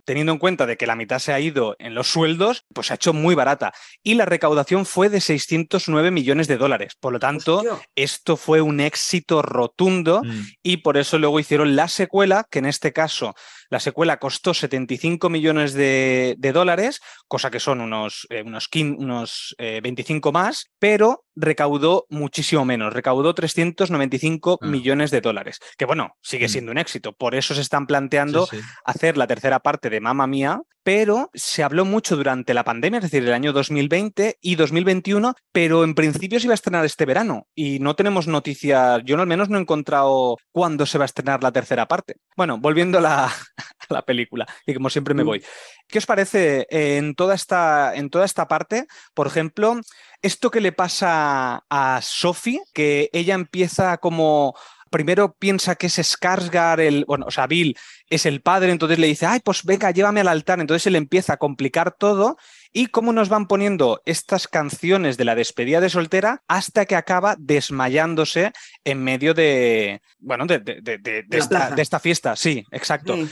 C: teniendo en cuenta de que la mitad se ha ido en los sueldos, pues se ha hecho muy barata. Y la recaudación fue de 609 millones de dólares. Por lo tanto,
B: Hostia.
C: esto fue un éxito rotundo
D: Mm.
C: y por eso luego hicieron la secuela, que en este caso la secuela costó 75 millones de, de dólares, cosa que son unos, eh, unos, 15 unos, eh, 25 más, pero recaudó muchísimo menos, recaudó 395
D: Ah.
C: millones de dólares, que bueno, sigue
D: Mm.
C: siendo un éxito. Por eso se están planteando
D: Sí, sí.
C: hacer la tercera parte de Mamma Mía, pero se habló mucho durante la pandemia, es decir, el año 2020 y 2021, pero en principio se iba a estrenar este verano y no tenemos noticias, yo al menos no he encontrado cuándo se va a estrenar la tercera parte. Bueno, volviendo a la, a la película, y como siempre me
B: Mm.
C: voy. ¿Qué os parece en toda esta, en toda esta parte? Por ejemplo, esto que le pasa a Sophie, que ella empieza como primero piensa que es Skarsgård, el, bueno, o sea, Bill es el padre, entonces le dice, ay, pues venga, llévame al altar. Entonces él empieza a complicar todo y cómo nos van poniendo estas canciones de la despedida de soltera hasta que acaba desmayándose en medio de, bueno, de, de- de- de- de
B: la
C: esta, de esta fiesta. Sí, exacto.
B: Sí.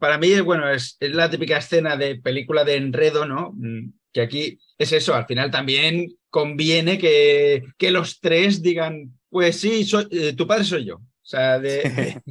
D: Para mí, bueno, es, es la típica escena de película de enredo, ¿no? Mm, Que aquí es eso, al final también conviene que, que los tres digan, pues sí, soy, eh, tu padre soy yo. O sea, de,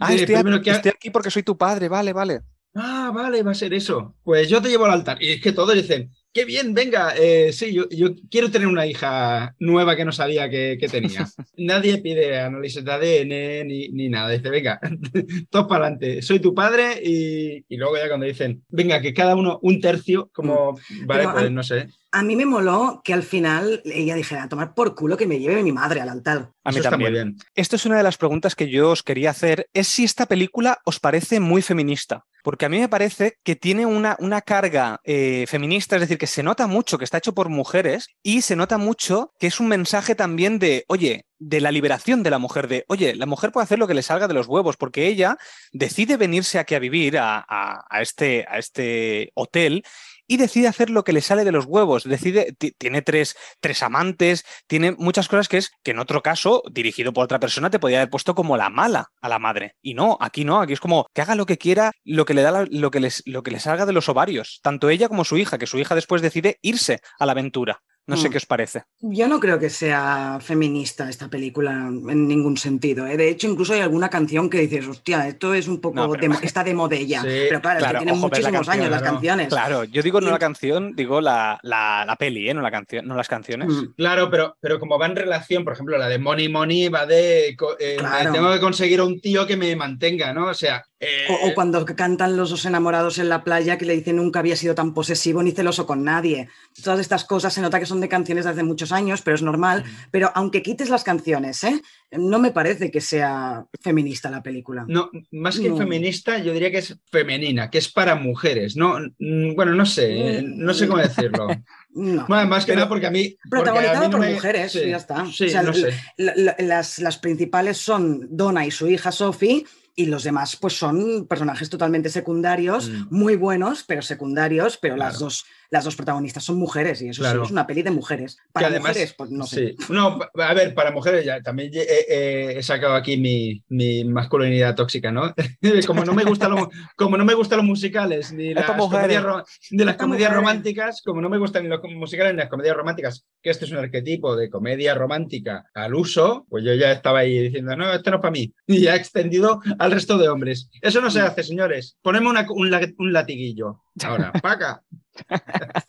C: Ah,
D: de
C: estoy,
D: primero
C: aquí,
D: que ha-
C: estoy aquí porque soy tu padre, vale, vale.
D: Ah, vale, va a ser eso. Pues yo te llevo al altar. Y es que todos dicen, qué bien, venga, eh, sí, yo, yo quiero tener una hija nueva que no sabía que, que tenía. Nadie pide análisis de ADN ni, ni nada. Dice, venga, todos para adelante, soy tu padre. Y, y luego ya cuando dicen, venga, que cada uno un tercio, como, vale,
B: Pero a-
D: pues no sé.
B: A mí me moló que al final ella dijera, a tomar por culo que me lleve mi madre al altar.
C: A mí
D: Eso está
C: también.
D: muy bien.
C: Esto es una de las preguntas que yo os quería hacer, es si esta película os parece muy feminista. Porque a mí me parece que tiene una, una carga eh, feminista, es decir, que se nota mucho que está hecho por mujeres y se nota mucho que es un mensaje también de, oye, de la liberación de la mujer, de, oye, la mujer puede hacer lo que le salga de los huevos, porque ella decide venirse aquí a vivir a, a- a este, a este hotel y decide hacer lo que le sale de los huevos. Decide, ti- tiene tres, tres amantes, tiene muchas cosas que es que en otro caso, dirigido por otra persona, te podría haber puesto como la mala a la madre. Y no, aquí no, aquí es como que haga lo que quiera, lo que le da la- lo que les, lo que le salga de los ovarios, tanto ella como su hija, que su hija después decide irse a la aventura. No sé
B: Mm.
C: qué os parece.
B: Yo no creo que sea feminista esta película en ningún sentido. ¿eh? De hecho, incluso hay alguna canción que dices, hostia, esto es un poco,
C: No, pero-
B: de mo- está de modella.
D: Sí,
B: pero claro, es
C: claro,
B: que tienen
C: ojo, pero la
B: muchísimos
C: canción,
B: años las canciones.
C: Claro, yo digo no
B: Y-
C: la canción, digo la, la, la peli, ¿eh? no, la canción, no las canciones.
B: Mm.
D: Claro, pero, pero como va en relación, por ejemplo, la de Money Money va de eh,
B: Claro.
D: tengo que conseguir a un tío que me mantenga, ¿no? O sea. eh,
B: O, o cuando cantan los dos enamorados en la playa que le dicen nunca había sido tan posesivo ni celoso con nadie. Todas estas cosas se nota que son de canciones de hace muchos años, pero es normal. Pero aunque quites las canciones, ¿eh? no me parece que sea feminista la película.
D: No, más que
B: No.
D: feminista, yo diría que es femenina, que es para mujeres. No, mm, bueno, no sé, eh, no sé cómo decirlo.
B: No.
D: Bueno, más que
C: Pero-
D: nada porque a mí. porque a
B: Protagonizada
D: mí no
B: por
D: me-
B: mujeres,
D: sí,
B: ya está.
D: Sí,
B: O sea,
D: no sé.
B: La- la- las, las principales son Donna y su hija Sophie. Y los demás, pues son personajes totalmente secundarios,
D: Mm.
B: muy buenos, pero secundarios, pero las, dos, las dos protagonistas son mujeres, y eso
D: Claro.
B: sí, es una peli de mujeres. Para
D: además-
B: mujeres, pues no sé.
D: Sí. No, a ver, para mujeres ya también he, he- he sacado aquí mi, mi masculinidad tóxica, ¿no? como no me gusta lo, como no me gustan los musicales ni las comedias, ro- ni las comedias románticas, como no me gustan ni los musicales ni las comedias románticas, que este es un arquetipo de comedia romántica al uso, pues yo ya estaba ahí diciendo, no, esto no es para mí. Y ya he extendido al resto de hombres. Eso no se hace, señores. Ponemos una- un, un latiguillo. Ahora, paca.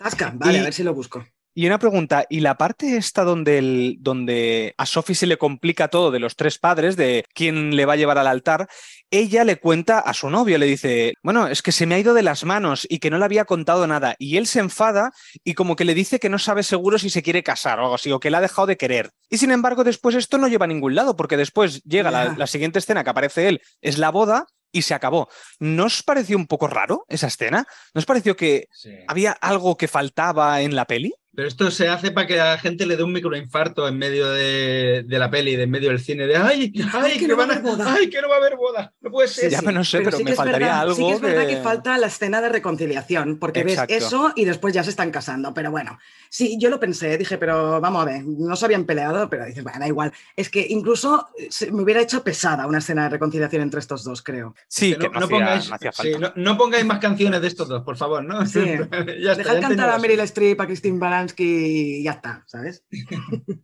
B: Zasca, vale,
C: Y-
B: a ver si lo busco.
C: Y una pregunta, ¿y la parte esta donde, el, donde a Sophie se le complica todo de los tres padres, de quién le va a llevar al altar, ella le cuenta a su novio, le dice, bueno, es que se me ha ido de las manos y que no le había contado nada. Y él se enfada y como que le dice que no sabe seguro si se quiere casar o algo así, o que la ha dejado de querer. Y sin embargo, después esto no lleva a ningún lado, porque después llega la, la siguiente escena que aparece él, es la boda, y se acabó. ¿No os pareció un poco raro esa escena? ¿No os pareció que
D: Sí.
C: había algo que faltaba en la peli?
D: Pero esto se hace para que a la gente le dé un microinfarto en medio de, de la peli, de en medio del cine, de ¡ay, ay, que,
B: no va a
D: van a,
B: haber boda".
D: ¡ay, que no va a haber boda! No puede ser.
C: ya, pero no sé, pero,
B: sí
C: me faltaría
B: verdad,
C: algo.
B: Sí que es verdad
C: que-
B: que falta la escena de reconciliación, porque
C: Exacto.
B: ves eso y después ya se están casando. Pero bueno, sí, yo lo pensé, dije, pero vamos a ver, no se habían peleado, pero dices, bueno, da igual. Es que incluso eh, se- me hubiera hecho pesada una escena de reconciliación entre estos dos, creo.
C: Sí,
D: Que no,
C: no, hacía,
D: pongáis,
C: no hacía
D: sí,
C: falta.
D: no, no pongáis más canciones de estos dos, por favor, ¿no?
B: Sí.
D: ya está,
B: Dejad
D: ya
B: cantar a Meryl Streep, a Christine Baranski y ya está, ¿sabes?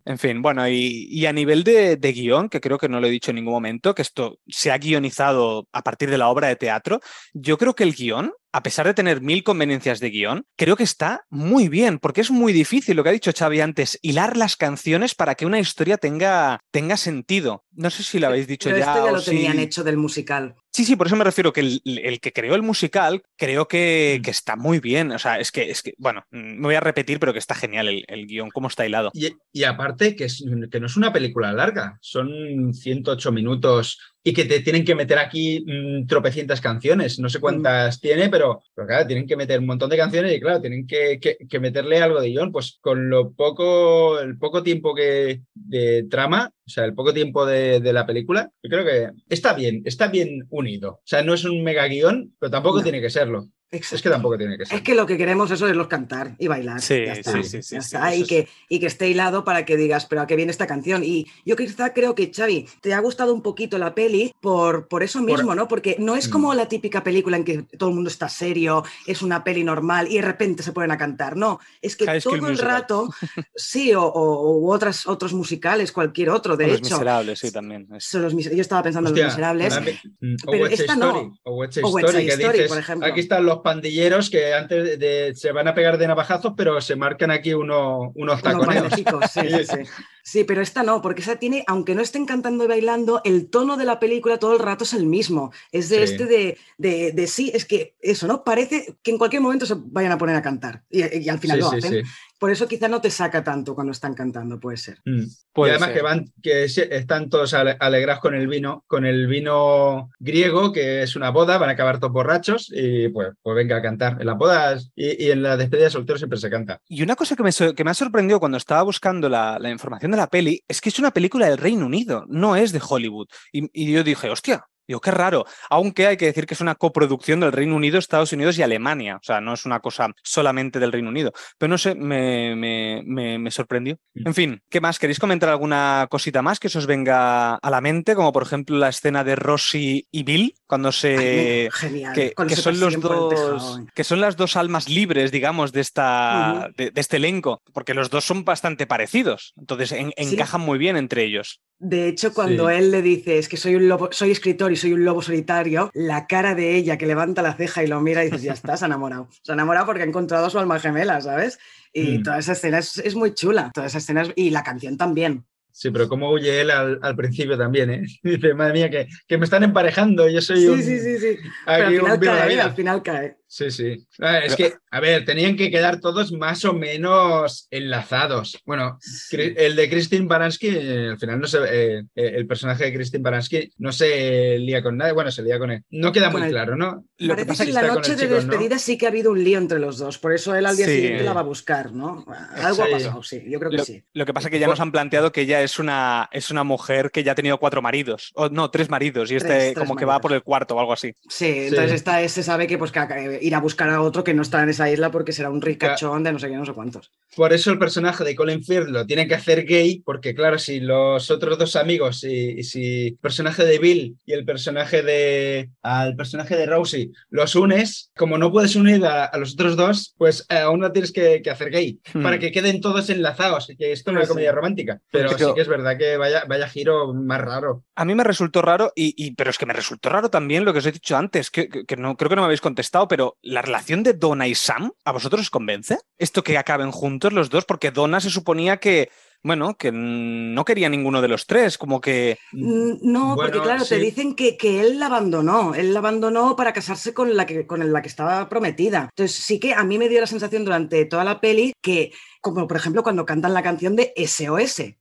C: En fin, bueno, y, y a nivel de, de guion, que creo que no lo he dicho en ningún momento, que esto se ha guionizado a partir de la obra de teatro, yo creo que el guion, a pesar de tener mil conveniencias de guion, creo que está muy bien, porque es muy difícil, lo que ha dicho Xavi antes, hilar las canciones para que una historia tenga, tenga sentido. No sé si lo habéis dicho
B: Pero
C: ya.
B: esto ya
C: o
B: lo tenían hecho del musical.
C: Sí, sí, por eso me refiero que el, el que creó el musical creo que,
D: Mm.
C: que está muy bien. O sea, es que, es que, bueno, mm, me voy a repetir, pero que está genial el, el guion, cómo está hilado.
D: Y, y aparte que, es- que no es una película larga, son 108 minutos y que te tienen que meter aquí mm, tropecientas canciones, no sé cuántas tiene, pero, pero claro, tienen que meter un montón de canciones y claro, tienen que, que- que meterle algo de guion, pues con lo poco, el poco tiempo que de trama, o sea, el poco tiempo de, de la película, yo creo que está bien, está bien unido. O sea, no es un mega guion, pero tampoco
B: No.
D: tiene que serlo. Es que tampoco tiene que ser.
B: Es que lo que queremos eso es los cantar y bailar.
C: Sí,
B: ya está,
C: sí, sí, sí,
B: ya
C: sí,
B: está.
C: eso
B: y, que, y que esté hilado para que digas, pero a qué viene esta canción. Y yo quizá creo que, Xavi, te ha gustado un poquito la peli por, por eso mismo, ¿no? Porque no es como
D: Mm.
B: la típica película en que todo el mundo está serio, es una peli normal y de repente se ponen a cantar. No, es que
C: High
B: todo el
C: Musical.
B: rato, sí, o, o- u otras, otros musicales, cualquier otro, de
C: Con Los
B: hecho.
C: Miserables, sí, también. es-
B: son los yo estaba pensando en los miserables.
D: mm, o
B: pero esta no.
D: Story, o West Side
B: O West
D: Story, que
B: por ejemplo.
D: aquí están los pandilleros que antes de, de- se van a pegar de navajazos, pero se marcan aquí uno- unos
B: Unos
D: taconeos.
B: bailecicos, sí, sí, sí. Sí, pero esta no, porque esa tiene, aunque no estén cantando y bailando, el tono de la película todo el rato es el mismo. Es de este de, de, de sí, es que eso, ¿no? Parece que en cualquier momento se vayan a poner a cantar. Y, y al final
D: Sí,
B: lo
D: sí,
B: hacen. Por eso quizá no te saca tanto cuando están cantando, puede ser.
D: Mm.
C: Puede
D: y además
C: ser.
D: que van, que están todos ale- alegrados con el vino, con el vino griego, que es una boda, van a acabar todos borrachos y pues, pues venga a cantar. En las bodas y, y en la despedida de solteros siempre se canta.
C: Y una cosa que me, so- que me ha sorprendido cuando estaba buscando la, la información de la peli es que es una película del Reino Unido, no es de Hollywood. Y, y yo dije, hostia, digo, qué raro. Aunque hay que decir que es una coproducción del Reino Unido, Estados Unidos y Alemania. O sea, no es una cosa solamente del Reino Unido. Pero no sé, me, me- me- me sorprendió.
D: Mm.
C: En fin, ¿qué más? ¿Queréis comentar alguna cosita más que se os venga a la mente? Como por ejemplo la escena de Rosy y Bill, cuando se...
B: Ay, genial.
C: que,
B: cuando
C: que
B: se
C: son los dos
B: tejado.
C: que son las dos almas libres digamos de esta de, de este elenco porque los dos son bastante parecidos entonces en-
B: Sí.
C: encajan muy bien entre ellos
B: De hecho, cuando
D: Sí.
B: él le dice es que soy un lobo, soy escritor y soy un lobo solitario, la cara de ella que levanta la ceja y lo mira y dices, ya está, se ha enamorado. Se ha enamorado porque ha encontrado a su alma gemela, ¿sabes? Y
D: Mm.
B: toda esa escena es, es muy chula. Toda esa escena es- y la canción también.
D: Sí, pero cómo huye él al, al principio también, ¿eh? Dice, madre mía, que, que me están emparejando, yo soy
B: Sí,
D: un,
B: sí, sí, sí.
D: aquí
B: Pero al final cae,
D: vida.
B: al final cae.
D: Sí, sí. Ah, Es que, a ver, tenían que quedar todos más o menos enlazados. Bueno, el de Christine Baranski, al final no se, eh, eh, el personaje de Christine Baranski no se lía con nadie, bueno, se lía con él. No queda muy claro, ¿no?
C: Lo que
B: Parece
C: pasa
B: que
C: es
B: en
C: que
B: la noche de
D: chico, ¿no?
B: despedida sí que ha habido un lío entre los dos. Por eso él al día
C: Sí.
B: siguiente la va a buscar, ¿no? Algo
D: Sí.
B: ha pasado, sí. Yo creo que
C: lo,
B: sí.
C: lo que pasa es que ya nos han planteado que ella es una es una mujer que ya ha tenido cuatro maridos o no tres maridos y este
B: Tres,
C: como que va por el cuarto o algo así
B: Sí, entonces
D: Sí.
B: esta es- se sabe que pues que ir a buscar a otro que no está en esa isla porque será un ricachón de no sé qué, no sé cuántos.
D: Por eso el personaje de Colin Firth lo tiene que hacer gay, porque claro, si los otros dos amigos, y, y si el personaje de Bill y el personaje de al personaje de Rosie los unes, como no puedes unir a, a los otros dos, pues eh, aún no tienes que, que hacer gay,
C: Hmm.
D: para que queden todos enlazados, y que esto es una comedia romántica. Pero
C: Pero-
D: sí que es verdad que vaya, vaya giro más raro.
C: a mí me resultó raro y, y- pero es que me resultó raro también lo que os he dicho antes que, que- que no creo que no me habéis contestado pero la relación de Donna y Sam, ¿a vosotros os convence? ¿Esto que acaben juntos los dos? Porque Donna se suponía que bueno, que no quería ninguno de los tres, como que...
B: Mm, no, porque claro, te dicen que, que, él la abandonó, él la abandonó para casarse con la, que, con la que estaba prometida. Entonces sí que a mí me dio la sensación durante toda la peli que, como por ejemplo cuando cantan la canción de SOS,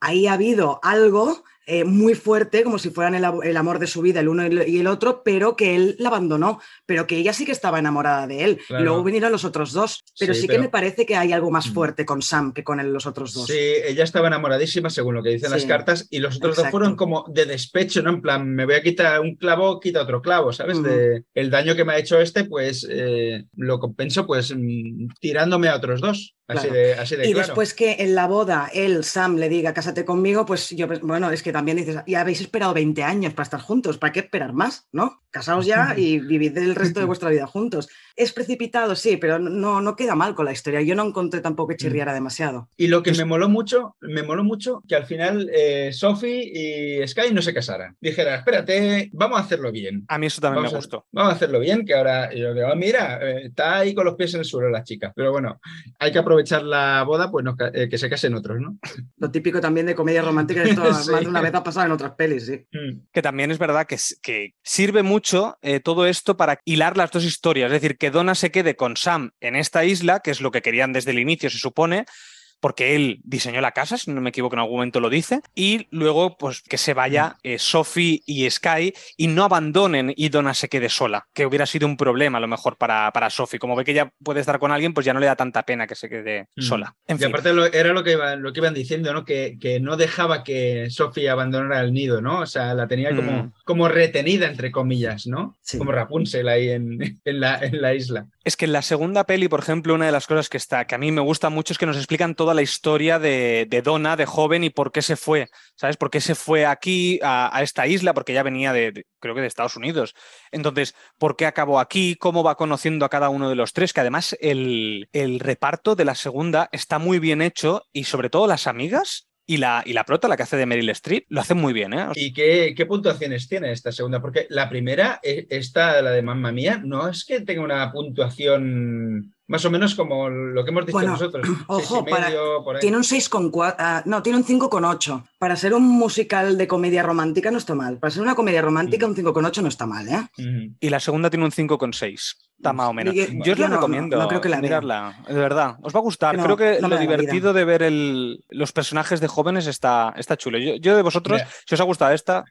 B: ahí ha habido algo eh, muy fuerte, como si fueran el, amor de su vida, el uno y el otro, pero que él la abandonó, pero que ella sí que estaba enamorada de él. Y luego vinieron los otros dos, pero sí, que me parece que hay algo más mm. fuerte con Sam que con los otros dos.
D: Sí, ella estaba enamoradísima, según lo que dicen las cartas, y los otros dos fueron como de despecho, ¿no? En plan, me voy a quitar un clavo, quita otro clavo, ¿sabes? de, el daño que me ha hecho este, pues eh, lo compenso pues mm, tirándome a otros dos. Así de, así de
B: y después que en la boda él, Sam, le diga cásate conmigo, pues yo, bueno, es que también dices, ya habéis esperado 20 años para estar juntos, ¿para qué esperar más? ¿No? Casaos ya y vivid el resto de vuestra vida juntos. Es precipitado, sí, pero no, no queda mal con la historia. Yo no encontré tampoco que mm. chirriara demasiado.
D: Y lo que me moló mucho, me moló mucho que al final eh, Sophie y Sky no se casaran. Dijera, espérate, vamos a hacerlo bien.
C: A mí eso también me gustó.
D: vamos a hacerlo bien, que ahora yo digo, mira, eh, está ahí con los pies en el suelo la chica. Pero bueno, hay que aprovechar la boda, pues eh, que se casen otros, ¿no?
B: Lo típico también de comedia romántica, esto más de una vez ha pasado en otras pelis, sí.
C: Mm. Que también es verdad que, que sirve mucho todo esto para hilar las dos historias. Es decir, que Donna se quede con Sam en esta isla, que es lo que querían desde el inicio, se supone, porque él diseñó la casa, si no me equivoco, en algún momento lo dice, y luego pues que se vaya eh, Sophie y Sky y no abandonen y Donna se quede sola, que hubiera sido un problema a lo mejor para, para Sophie. Como ve que ya puede estar con alguien, pues ya no le da tanta pena que se quede mm. sola.
D: y aparte era lo que, lo que iban diciendo, ¿no? Que, que, no dejaba que Sophie abandonara el nido, ¿no? O sea, la tenía como, mm. Como retenida, entre comillas, ¿no? Como Rapunzel ahí en, en, la, en la isla.
C: Es que en la segunda peli, por ejemplo, una de las cosas que está, que a mí me gusta mucho es que nos explican todo la historia de, de Donna, de joven, y por qué se fue, ¿sabes? ¿Por qué se fue aquí, a, esta isla? Porque ya venía de, creo que de Estados Unidos. Entonces, ¿por qué acabó aquí? ¿Cómo va conociendo a cada uno de los tres? Que además el, el reparto de la segunda está muy bien hecho y sobre todo las amigas y la, y la prota, la que hace de Meryl Streep, lo hace muy bien. ¿eh?
D: ¿Y qué, qué, puntuaciones tiene esta segunda? Porque la primera, eh, esta, la de Mamma Mía, no es que tenga una puntuación más o menos como lo que hemos dicho nosotros.
B: Ojo, tiene un 6,4, ah, no, tiene un 5,8. Para ser un musical de comedia romántica no está mal. Para ser una comedia romántica, un 5,8 no está mal, ¿eh?
C: Y la segunda tiene un 5,6. Está más o menos. yo os la recomiendo. No, creo que la mirarla, de verdad. Os va a gustar. creo que lo divertido de ver el, los personajes de jóvenes está, está chulo. Yo, de vosotros, si os ha gustado esta,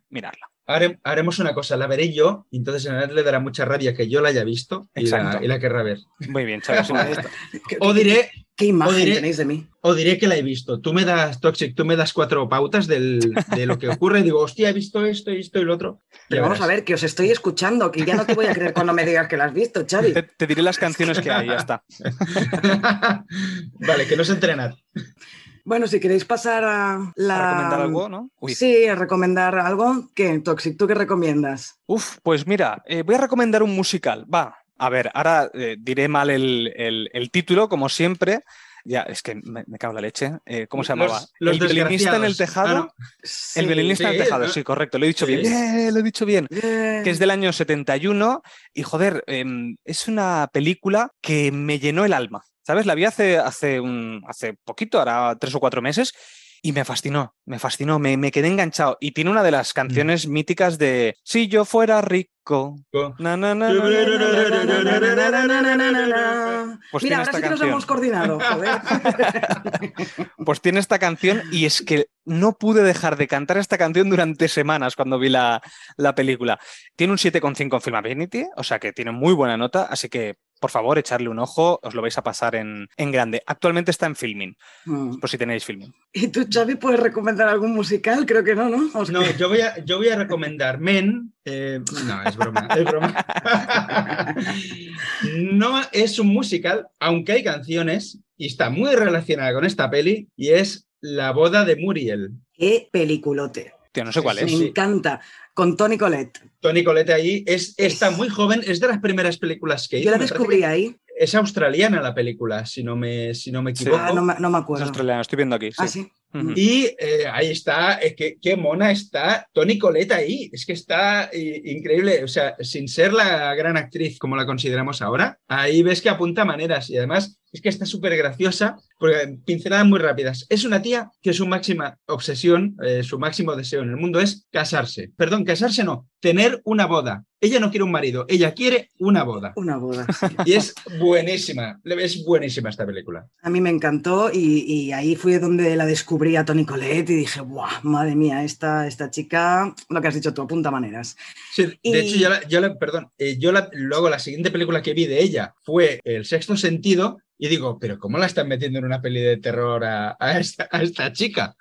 D: haremos una cosa, la veré yo, y entonces en él le dará mucha rabia que yo la haya visto y la, querrá ver.
C: Muy bien, chavos.
D: o diré.
B: ¿Qué imagen tenéis de mí?
D: O diré que la he visto. Tú me das, Toxic, tú me das cuatro pautas de lo que ocurre y digo, hostia, he visto esto, esto y lo otro.
B: Pero vamos a ver, que os estoy escuchando, que ya no te voy a creer cuando me digas que la has visto, Xavi.
C: Te, diré las canciones que hay, ya está.
D: vale, que no se entrenad.
B: Bueno, si queréis pasar a la...
C: ¿A recomendar algo, ¿no?
B: Sí, a recomendar algo. ¿Qué, Toxic? ¿Tú qué recomiendas?
C: Uf, pues mira, eh, voy a recomendar un musical. Va, a ver, ahora eh, diré mal el, título, como siempre. Ya, es que me, cago en la leche. Eh, ¿Cómo se llamaba?
D: el
C: violinista en el tejado. Ah, el violinista en el tejado, sí, correcto. Lo he dicho bien. lo he dicho bien. Que es del año 71. Y joder, em, es una película que me llenó el alma. ¿Sabes? La vi hace, hace, un, hace poquito, ahora tres o cuatro meses, y me fascinó, me fascinó, me, me, quedé enganchado. Y tiene una de las canciones míticas de Si yo fuera rico.
B: Pues Mira, ahora sí que nos hemos coordinado.
C: pues tiene esta canción y es que no pude dejar de cantar esta canción durante semanas cuando vi la, la película. Tiene un 7,5 en Film Affinity, o sea que tiene muy buena nota, así que por favor, echarle un ojo, os lo vais a pasar en, grande. Actualmente está en filming, mm. por si tenéis filming.
B: ¿Y tú, Xavi, puedes recomendar algún musical? Creo que no, ¿no?
D: No, yo voy, a, yo voy a recomendar Men. Eh, no, es broma, es broma. no es un musical, aunque hay canciones, y está muy relacionada con esta peli, y es La boda de Muriel.
B: ¡Qué peliculote!
C: Tío, no sé cuál es.
B: Me encanta con Tony Colette.
D: Tony Colette ahí es, está muy joven, es de las primeras películas que hizo.
B: Yo la descubrí ahí.
D: Es australiana la película, si no me, si no me equivoco.
B: Ah, no, me acuerdo.
C: Es australiana, estoy viendo aquí.
B: Ah, sí.
D: Y eh, ahí está, eh, qué, qué, mona está Tony Colette ahí. Es que está eh, increíble. O sea, sin ser la gran actriz como la consideramos ahora, ahí ves que apunta maneras y además es que está súper graciosa, porque pinceladas muy rápidas. Es una tía que su máxima obsesión, eh, su máximo deseo en el mundo es casarse. Perdón, casarse no, tener una boda. Ella no quiere un marido, ella quiere una boda.
B: Una boda.
D: Y es buenísima, es buenísima esta película.
B: A mí me encantó y, y ahí fue donde la descubrí a Tony Colette y dije, ¡buah, madre mía, esta, esta chica, lo que has dicho tú, apunta maneras.
D: Sí, de
B: Y-
D: hecho, yo, la, yo la- perdón, eh, yo la- luego la siguiente película que vi de ella fue El sexto sentido y digo, pero ¿cómo la están metiendo en una peli de terror a, a esta, chica?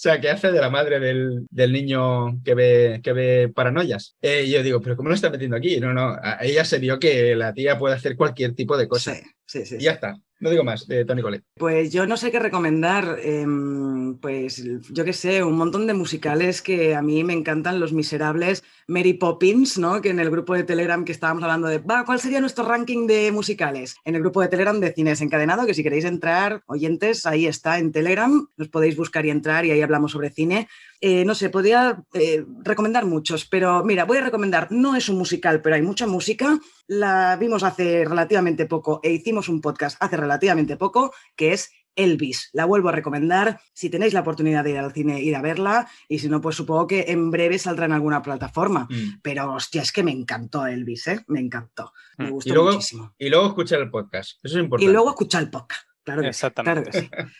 D: O sea, que hace de la madre del, del niño que ve, que ve paranoias. Eh, y yo digo, pero ¿cómo lo están metiendo aquí? No, no, a ella se vio que la tía puede hacer cualquier tipo de cosa.
B: Sí, sí, sí.
D: Y ya está, no digo más de Tony Colette.
B: Pues yo no sé qué recomendar. em, pues yo qué sé, un montón de musicales que a mí me encantan, Los Miserables, Mary Poppins, ¿no? Que en el grupo de Telegram que estábamos hablando de, va, ¿cuál sería nuestro ranking de musicales? En el grupo de Telegram de Cine Desencadenado, que si queréis entrar, oyentes, ahí está en Telegram, nos podéis buscar y entrar y ahí hablamos sobre cine. Eh, no sé, podría eh, recomendar muchos, pero mira, voy a recomendar, no es un musical, pero hay mucha música. La vimos hace relativamente poco e hicimos un podcast hace relativamente poco, que es Elvis. La vuelvo a recomendar. Si tenéis la oportunidad de ir al cine, ir a verla. Y si no, pues supongo que en breve saldrá en alguna plataforma.
D: Mm.
B: Pero hostia, es que me encantó Elvis, ¿eh? Me encantó. Me
C: Mm.
B: gustó
D: Y luego-
B: muchísimo.
D: Y luego escuchar el podcast, eso es
B: Y
D: importante.
B: luego escuchar el podcast. Claro que sí.
C: Exactamente.
B: Claro que sí.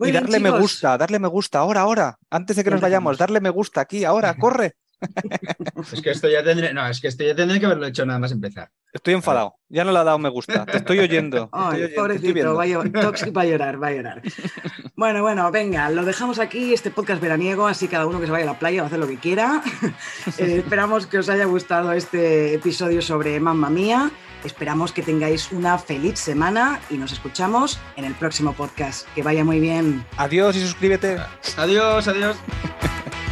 C: y
B: bien,
C: darle me gusta, darle me gusta, ahora, ahora, antes de que nos vayamos, darle me gusta aquí, ahora, corre.
D: Es que esto ya tendré, no, es que esto ya tendré que haberlo hecho nada más empezar.
C: Estoy enfadado, ya no le ha dado me gusta, te estoy oyendo.
B: Ay,
C: estoy
B: pobrecito, va a, llor- Toxic va a llorar, va a llorar. Bueno, bueno, venga, lo dejamos aquí, este podcast veraniego, así cada uno que se vaya a la playa va a hacer lo que quiera. Eh, esperamos que os haya gustado este episodio sobre Mamma Mía. Esperamos que tengáis una feliz semana y nos escuchamos en el próximo podcast. Que vaya muy bien.
C: Adiós y suscríbete.
D: Adiós, adiós.